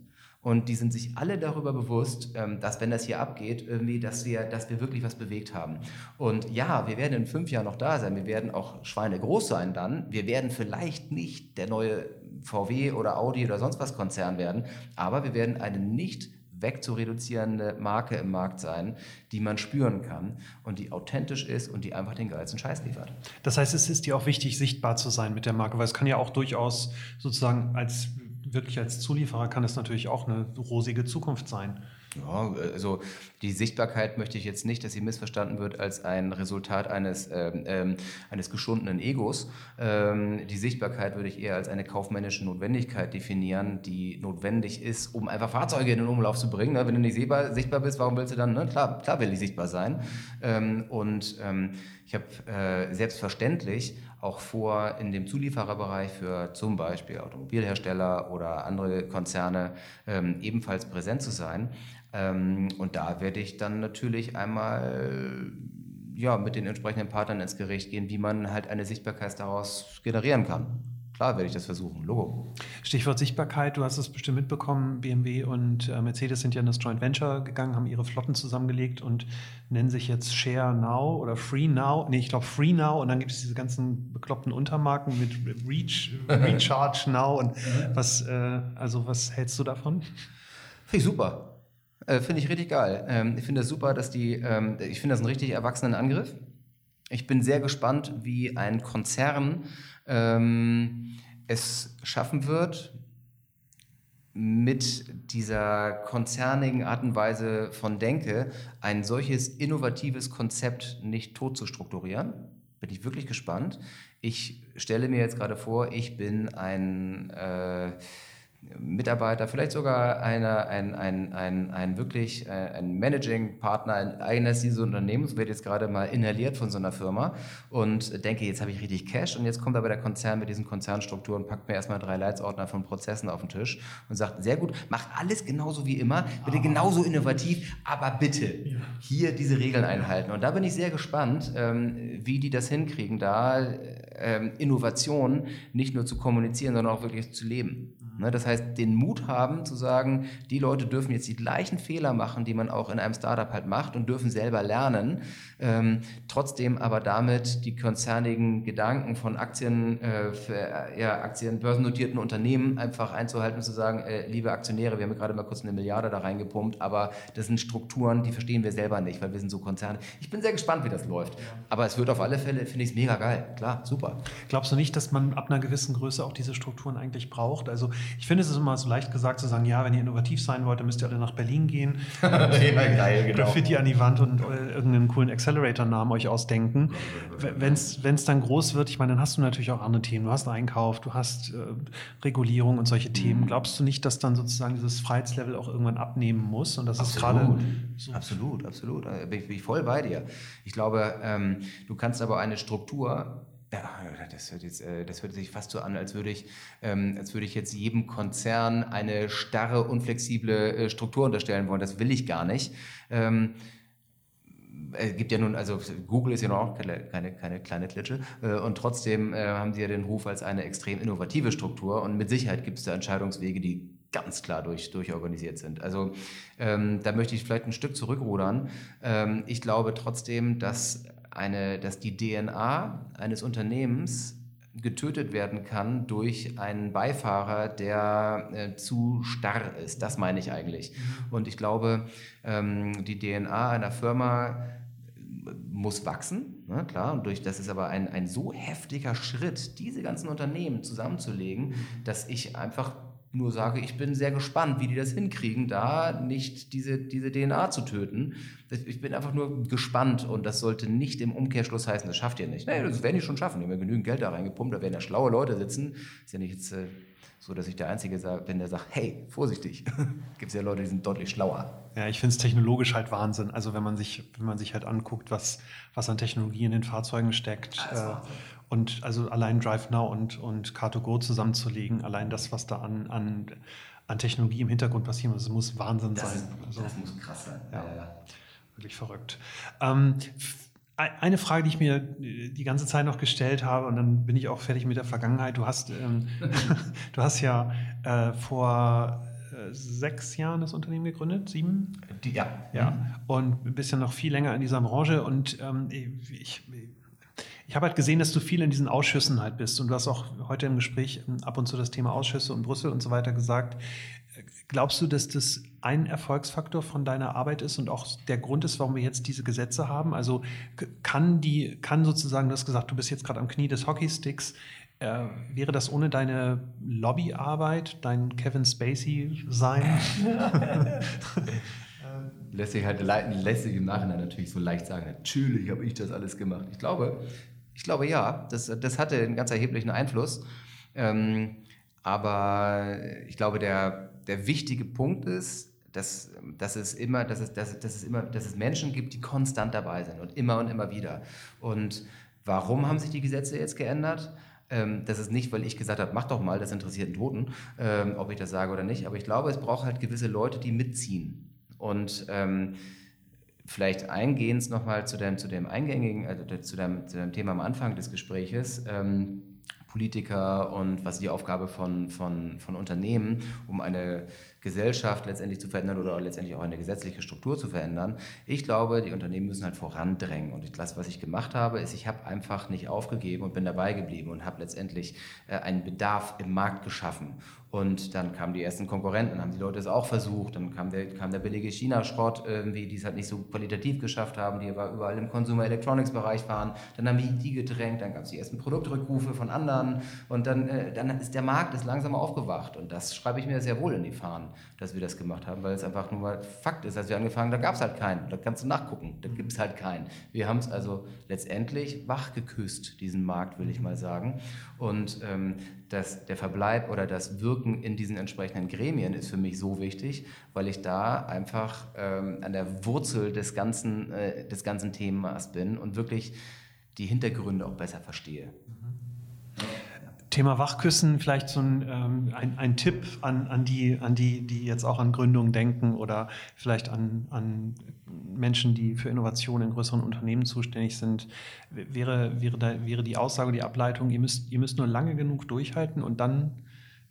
und die sind sich alle darüber bewusst, ähm, dass wenn das hier abgeht, irgendwie, dass wir, dass wir wirklich was bewegt haben. Und ja, wir werden in fünf Jahren noch da sein. Wir werden auch Schweine groß sein dann. Wir werden vielleicht nicht der neue VW oder Audi oder sonst was Konzern werden, aber wir werden eine nicht wegzureduzierende Marke im Markt sein, die man spüren kann und die authentisch ist und die einfach den geilsten Scheiß liefert. Das heißt, es ist dir auch wichtig, sichtbar zu sein mit der Marke, weil es kann ja auch durchaus sozusagen als wirklich als Zulieferer kann es natürlich auch eine rosige Zukunft sein. Ja, also die Sichtbarkeit möchte ich jetzt nicht, dass sie missverstanden wird als ein Resultat eines, ähm, ähm, eines geschundenen Egos. Ähm, die Sichtbarkeit würde ich eher als eine kaufmännische Notwendigkeit definieren, die notwendig ist, um einfach Fahrzeuge in den Umlauf zu bringen. Ne? Wenn du nicht sichtbar, sichtbar bist, warum willst du dann? Ne? Klar, klar will ich sichtbar sein. Ähm, und ähm, ich habe äh, selbstverständlich auch vor, in dem Zuliefererbereich für zum Beispiel Automobilhersteller oder andere Konzerne ähm, ebenfalls präsent zu sein. Ähm, und da werde ich dann natürlich einmal ja, mit den entsprechenden Partnern ins Gericht gehen, wie man halt eine Sichtbarkeit daraus generieren kann. Klar werde ich das versuchen, Logo. Stichwort Sichtbarkeit, du hast es bestimmt mitbekommen, BMW und äh, Mercedes sind ja in das Joint Venture gegangen, haben ihre Flotten zusammengelegt und nennen sich jetzt Share Now oder Free Now. Nee, ich glaube Free Now und dann gibt es diese ganzen bekloppten Untermarken mit Reach, Recharge Now und was, äh, also was hältst du davon? Finde ich super. Äh, finde ich richtig geil. Ähm, ich finde das super, dass die, ähm, ich finde das einen richtig erwachsenen Angriff. Ich bin sehr gespannt, wie ein Konzern ähm, es schaffen wird, mit dieser konzernigen Art und Weise von Denke ein solches innovatives Konzept nicht tot zu strukturieren. Bin ich wirklich gespannt. Ich stelle mir jetzt gerade vor, ich bin ein äh, Mitarbeiter, vielleicht sogar eine, ein, ein, ein, ein wirklich äh, ein Managing-Partner eines dieses Unternehmens, wird jetzt gerade mal inhaliert von so einer Firma und denke, jetzt habe ich richtig Cash und jetzt kommt aber der Konzern mit diesen Konzernstrukturen, packt mir erstmal drei Leitsordner von Prozessen auf den Tisch und sagt, sehr gut, mach alles genauso wie immer, bitte genauso innovativ, aber bitte hier diese Regeln einhalten. Und da bin ich sehr gespannt, ähm, wie die das hinkriegen, da ähm, Innovation nicht nur zu kommunizieren, sondern auch wirklich zu leben. Ne, das heißt, den Mut haben zu sagen, die Leute dürfen jetzt die gleichen Fehler machen, die man auch in einem Startup halt macht und dürfen selber lernen, ähm, trotzdem aber damit die konzernigen Gedanken von Aktien, äh, für, äh, ja, Aktien, börsennotierten Unternehmen einfach einzuhalten und zu sagen, äh, liebe Aktionäre, wir haben gerade mal kurz eine Milliarde da reingepumpt, aber das sind Strukturen, die verstehen wir selber nicht, weil wir sind so Konzerne. Ich bin sehr gespannt, wie das läuft. Aber es wird auf alle Fälle, finde ich es mega geil. Klar, super. Glaubst du nicht, dass man ab einer gewissen Größe auch diese Strukturen eigentlich braucht? Also ich finde, es ist immer so leicht gesagt zu sagen, ja, wenn ihr innovativ sein wollt, dann müsst ihr alle nach Berlin gehen. ja, geil, genau. Graffiti an die Wand und äh, irgendeinen coolen Accelerator-Namen euch ausdenken. Wenn es dann groß wird, ich meine, dann hast du natürlich auch andere Themen. Du hast Einkauf, du hast äh, Regulierung und solche Themen. Mhm. Glaubst du nicht, dass dann sozusagen dieses Freiheitslevel auch irgendwann abnehmen muss? Und das ist gerade. So absolut, absolut. Da bin ich, bin ich voll bei dir. Ich glaube, ähm, du kannst aber eine Struktur ja, das hört, jetzt, äh, das hört sich fast so an, als würde ich, ähm, als würde ich jetzt jedem Konzern eine starre, unflexible äh, Struktur unterstellen wollen. Das will ich gar nicht. Ähm, es gibt ja nun, also Google ist ja noch keine, keine, keine kleine Klitsche äh, und trotzdem haben sie ja den Ruf als eine extrem innovative Struktur und mit Sicherheit gibt es da Entscheidungswege, die ganz klar durch, durchorganisiert sind. Also ähm, da möchte ich vielleicht ein Stück zurückrudern. Ähm, ich glaube trotzdem, dass eine, dass die DNA eines Unternehmens getötet werden kann durch einen Beifahrer, der äh, zu starr ist. Das meine ich eigentlich. Und ich glaube, ähm, die DNA einer Firma muss wachsen, ne, klar. Und durch das ist aber ein, ein so heftiger Schritt, diese ganzen Unternehmen zusammenzulegen, dass ich einfach nur sage, ich bin sehr gespannt, wie die das hinkriegen, da nicht diese, diese DNA zu töten. Ich bin einfach nur gespannt und das sollte nicht im Umkehrschluss heißen, das schafft ihr nicht. Nee, das werden die schon schaffen. Die haben ja genügend Geld da reingepumpt, da werden ja schlaue Leute sitzen. Ist ja nicht jetzt äh, so, dass ich der Einzige bin, der sagt, hey, vorsichtig. Gibt es ja Leute, die sind deutlich schlauer. Ja, ich finde es technologisch halt Wahnsinn. Also wenn man sich, wenn man sich halt anguckt, was, was an Technologie in den Fahrzeugen steckt. Äh, und also allein Drive Now und, und Car2Go zusammenzulegen, allein das, was da an, an, an Technologie im Hintergrund passieren muss, muss Wahnsinn das sein. Ist, also, das muss krass sein. Ja, ja. Wirklich verrückt. Ähm, eine Frage, die ich mir die ganze Zeit noch gestellt habe, und dann bin ich auch fertig mit der Vergangenheit. Du hast, ähm, du hast ja äh, vor äh, sechs Jahren das Unternehmen gegründet, sieben? Die, ja. Ja. Und bist ja noch viel länger in dieser Branche. Und ähm, ich, ich habe halt gesehen, dass du viel in diesen Ausschüssen halt bist. Und du hast auch heute im Gespräch ähm, ab und zu das Thema Ausschüsse und Brüssel und so weiter gesagt. Glaubst du, dass das ein Erfolgsfaktor von deiner Arbeit ist und auch der Grund ist, warum wir jetzt diese Gesetze haben? Also kann die, kann sozusagen, du hast gesagt, du bist jetzt gerade am Knie des Hockeysticks. Äh, wäre das ohne deine Lobbyarbeit, dein Kevin Spacey sein? lässt sich halt lässt sich im Nachhinein natürlich so leicht sagen, natürlich habe ich das alles gemacht. Ich glaube, ich glaube ja, das, das hatte einen ganz erheblichen Einfluss. Ähm, aber ich glaube, der, der wichtige Punkt ist, dass, dass, es immer, dass, es, dass, dass, es immer, dass es Menschen gibt, die konstant dabei sind und immer und immer wieder. Und warum haben sich die Gesetze jetzt geändert? Ähm, das ist nicht, weil ich gesagt habe, mach doch mal, das interessiert einen Toten, ähm, ob ich das sage oder nicht. Aber ich glaube, es braucht halt gewisse Leute, die mitziehen. Und ähm, vielleicht eingehend nochmal zu dem, zu dem eingängigen, also zu dem, zu dem Thema am Anfang des Gespräches. Ähm, Politiker und was ist die Aufgabe von, von, von Unternehmen, um eine Gesellschaft letztendlich zu verändern oder letztendlich auch eine gesetzliche Struktur zu verändern. Ich glaube, die Unternehmen müssen halt vorandrängen. Und das, was ich gemacht habe, ist, ich habe einfach nicht aufgegeben und bin dabei geblieben und habe letztendlich äh, einen Bedarf im Markt geschaffen. Und dann kamen die ersten Konkurrenten, haben die Leute es auch versucht, dann kam der, kam der billige China-Schrott irgendwie, die es halt nicht so qualitativ geschafft haben, die aber überall im Consumer Electronics Bereich waren. Dann haben die die gedrängt, dann gab es die ersten Produktrückrufe von anderen und dann, äh, dann ist der Markt ist langsam aufgewacht und das schreibe ich mir sehr wohl in die Fahnen dass wir das gemacht haben, weil es einfach nur mal Fakt ist. Als wir angefangen haben, da gab es halt keinen. Da kannst du nachgucken, da gibt es halt keinen. Wir haben es also letztendlich wachgeküsst, diesen Markt, will ich mal sagen. Und ähm, das, der Verbleib oder das Wirken in diesen entsprechenden Gremien ist für mich so wichtig, weil ich da einfach ähm, an der Wurzel des ganzen, äh, des ganzen Themas bin und wirklich die Hintergründe auch besser verstehe. Thema Wachküssen, vielleicht so ein, ähm, ein, ein, Tipp an, an, die, an die, die jetzt auch an Gründungen denken oder vielleicht an, an Menschen, die für Innovation in größeren Unternehmen zuständig sind. Wäre, wäre, da, wäre die Aussage, die Ableitung, ihr müsst, ihr müsst nur lange genug durchhalten und dann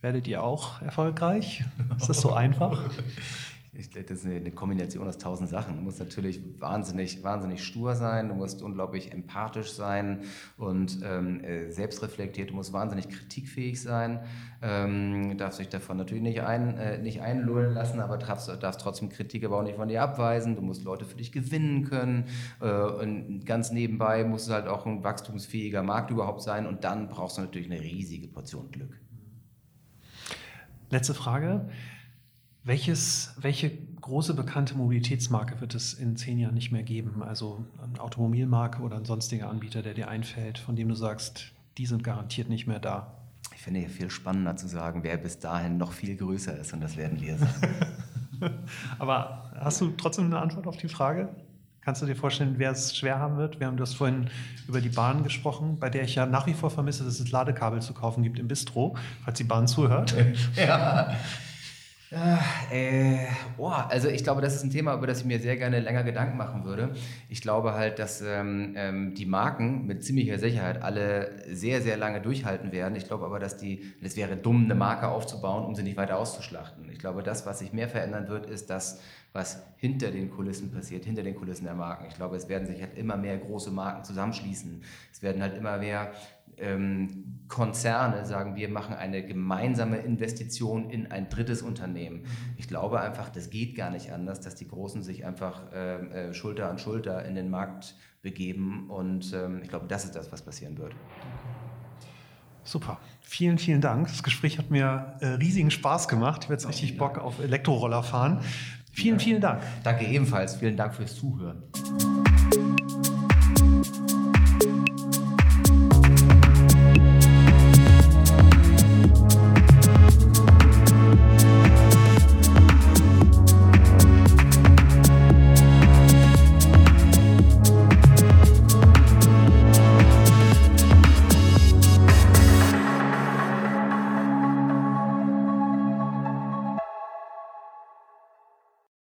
werdet ihr auch erfolgreich? Ist das so einfach? Ich, das ist eine Kombination aus tausend Sachen. Du musst natürlich wahnsinnig, wahnsinnig stur sein, du musst unglaublich empathisch sein und ähm, äh, selbstreflektiert, du musst wahnsinnig kritikfähig sein, ähm, darfst dich davon natürlich nicht, ein, äh, nicht einlullen lassen, aber darfst, darfst trotzdem Kritik aber auch nicht von dir abweisen, du musst Leute für dich gewinnen können äh, und ganz nebenbei muss es halt auch ein wachstumsfähiger Markt überhaupt sein und dann brauchst du natürlich eine riesige Portion Glück. Letzte Frage. Welches, welche große bekannte Mobilitätsmarke wird es in zehn Jahren nicht mehr geben? Also eine Automobilmarke oder ein sonstiger Anbieter, der dir einfällt, von dem du sagst, die sind garantiert nicht mehr da. Ich finde ja viel spannender zu sagen, wer bis dahin noch viel größer ist und das werden wir sein. Aber hast du trotzdem eine Antwort auf die Frage? Kannst du dir vorstellen, wer es schwer haben wird? Wir haben das vorhin über die Bahn gesprochen, bei der ich ja nach wie vor vermisse, dass es Ladekabel zu kaufen gibt im Bistro, falls die Bahn zuhört. Ja. Äh, oh, also ich glaube, das ist ein Thema, über das ich mir sehr gerne länger Gedanken machen würde. Ich glaube halt, dass ähm, ähm, die Marken mit ziemlicher Sicherheit alle sehr, sehr lange durchhalten werden. Ich glaube aber, dass die, es wäre dumm, eine Marke aufzubauen, um sie nicht weiter auszuschlachten. Ich glaube, das, was sich mehr verändern wird, ist das, was hinter den Kulissen passiert, hinter den Kulissen der Marken. Ich glaube, es werden sich halt immer mehr große Marken zusammenschließen. Es werden halt immer mehr ähm, Konzerne sagen, wir machen eine gemeinsame Investition in ein drittes Unternehmen. Ich glaube einfach, das geht gar nicht anders, dass die Großen sich einfach äh, äh, Schulter an Schulter in den Markt begeben. Und ähm, ich glaube, das ist das, was passieren wird. Super. Vielen, vielen Dank. Das Gespräch hat mir äh, riesigen Spaß gemacht. Ich habe jetzt richtig Bock auf Elektroroller fahren. Vielen, vielen Dank. Danke ebenfalls. Vielen Dank fürs Zuhören.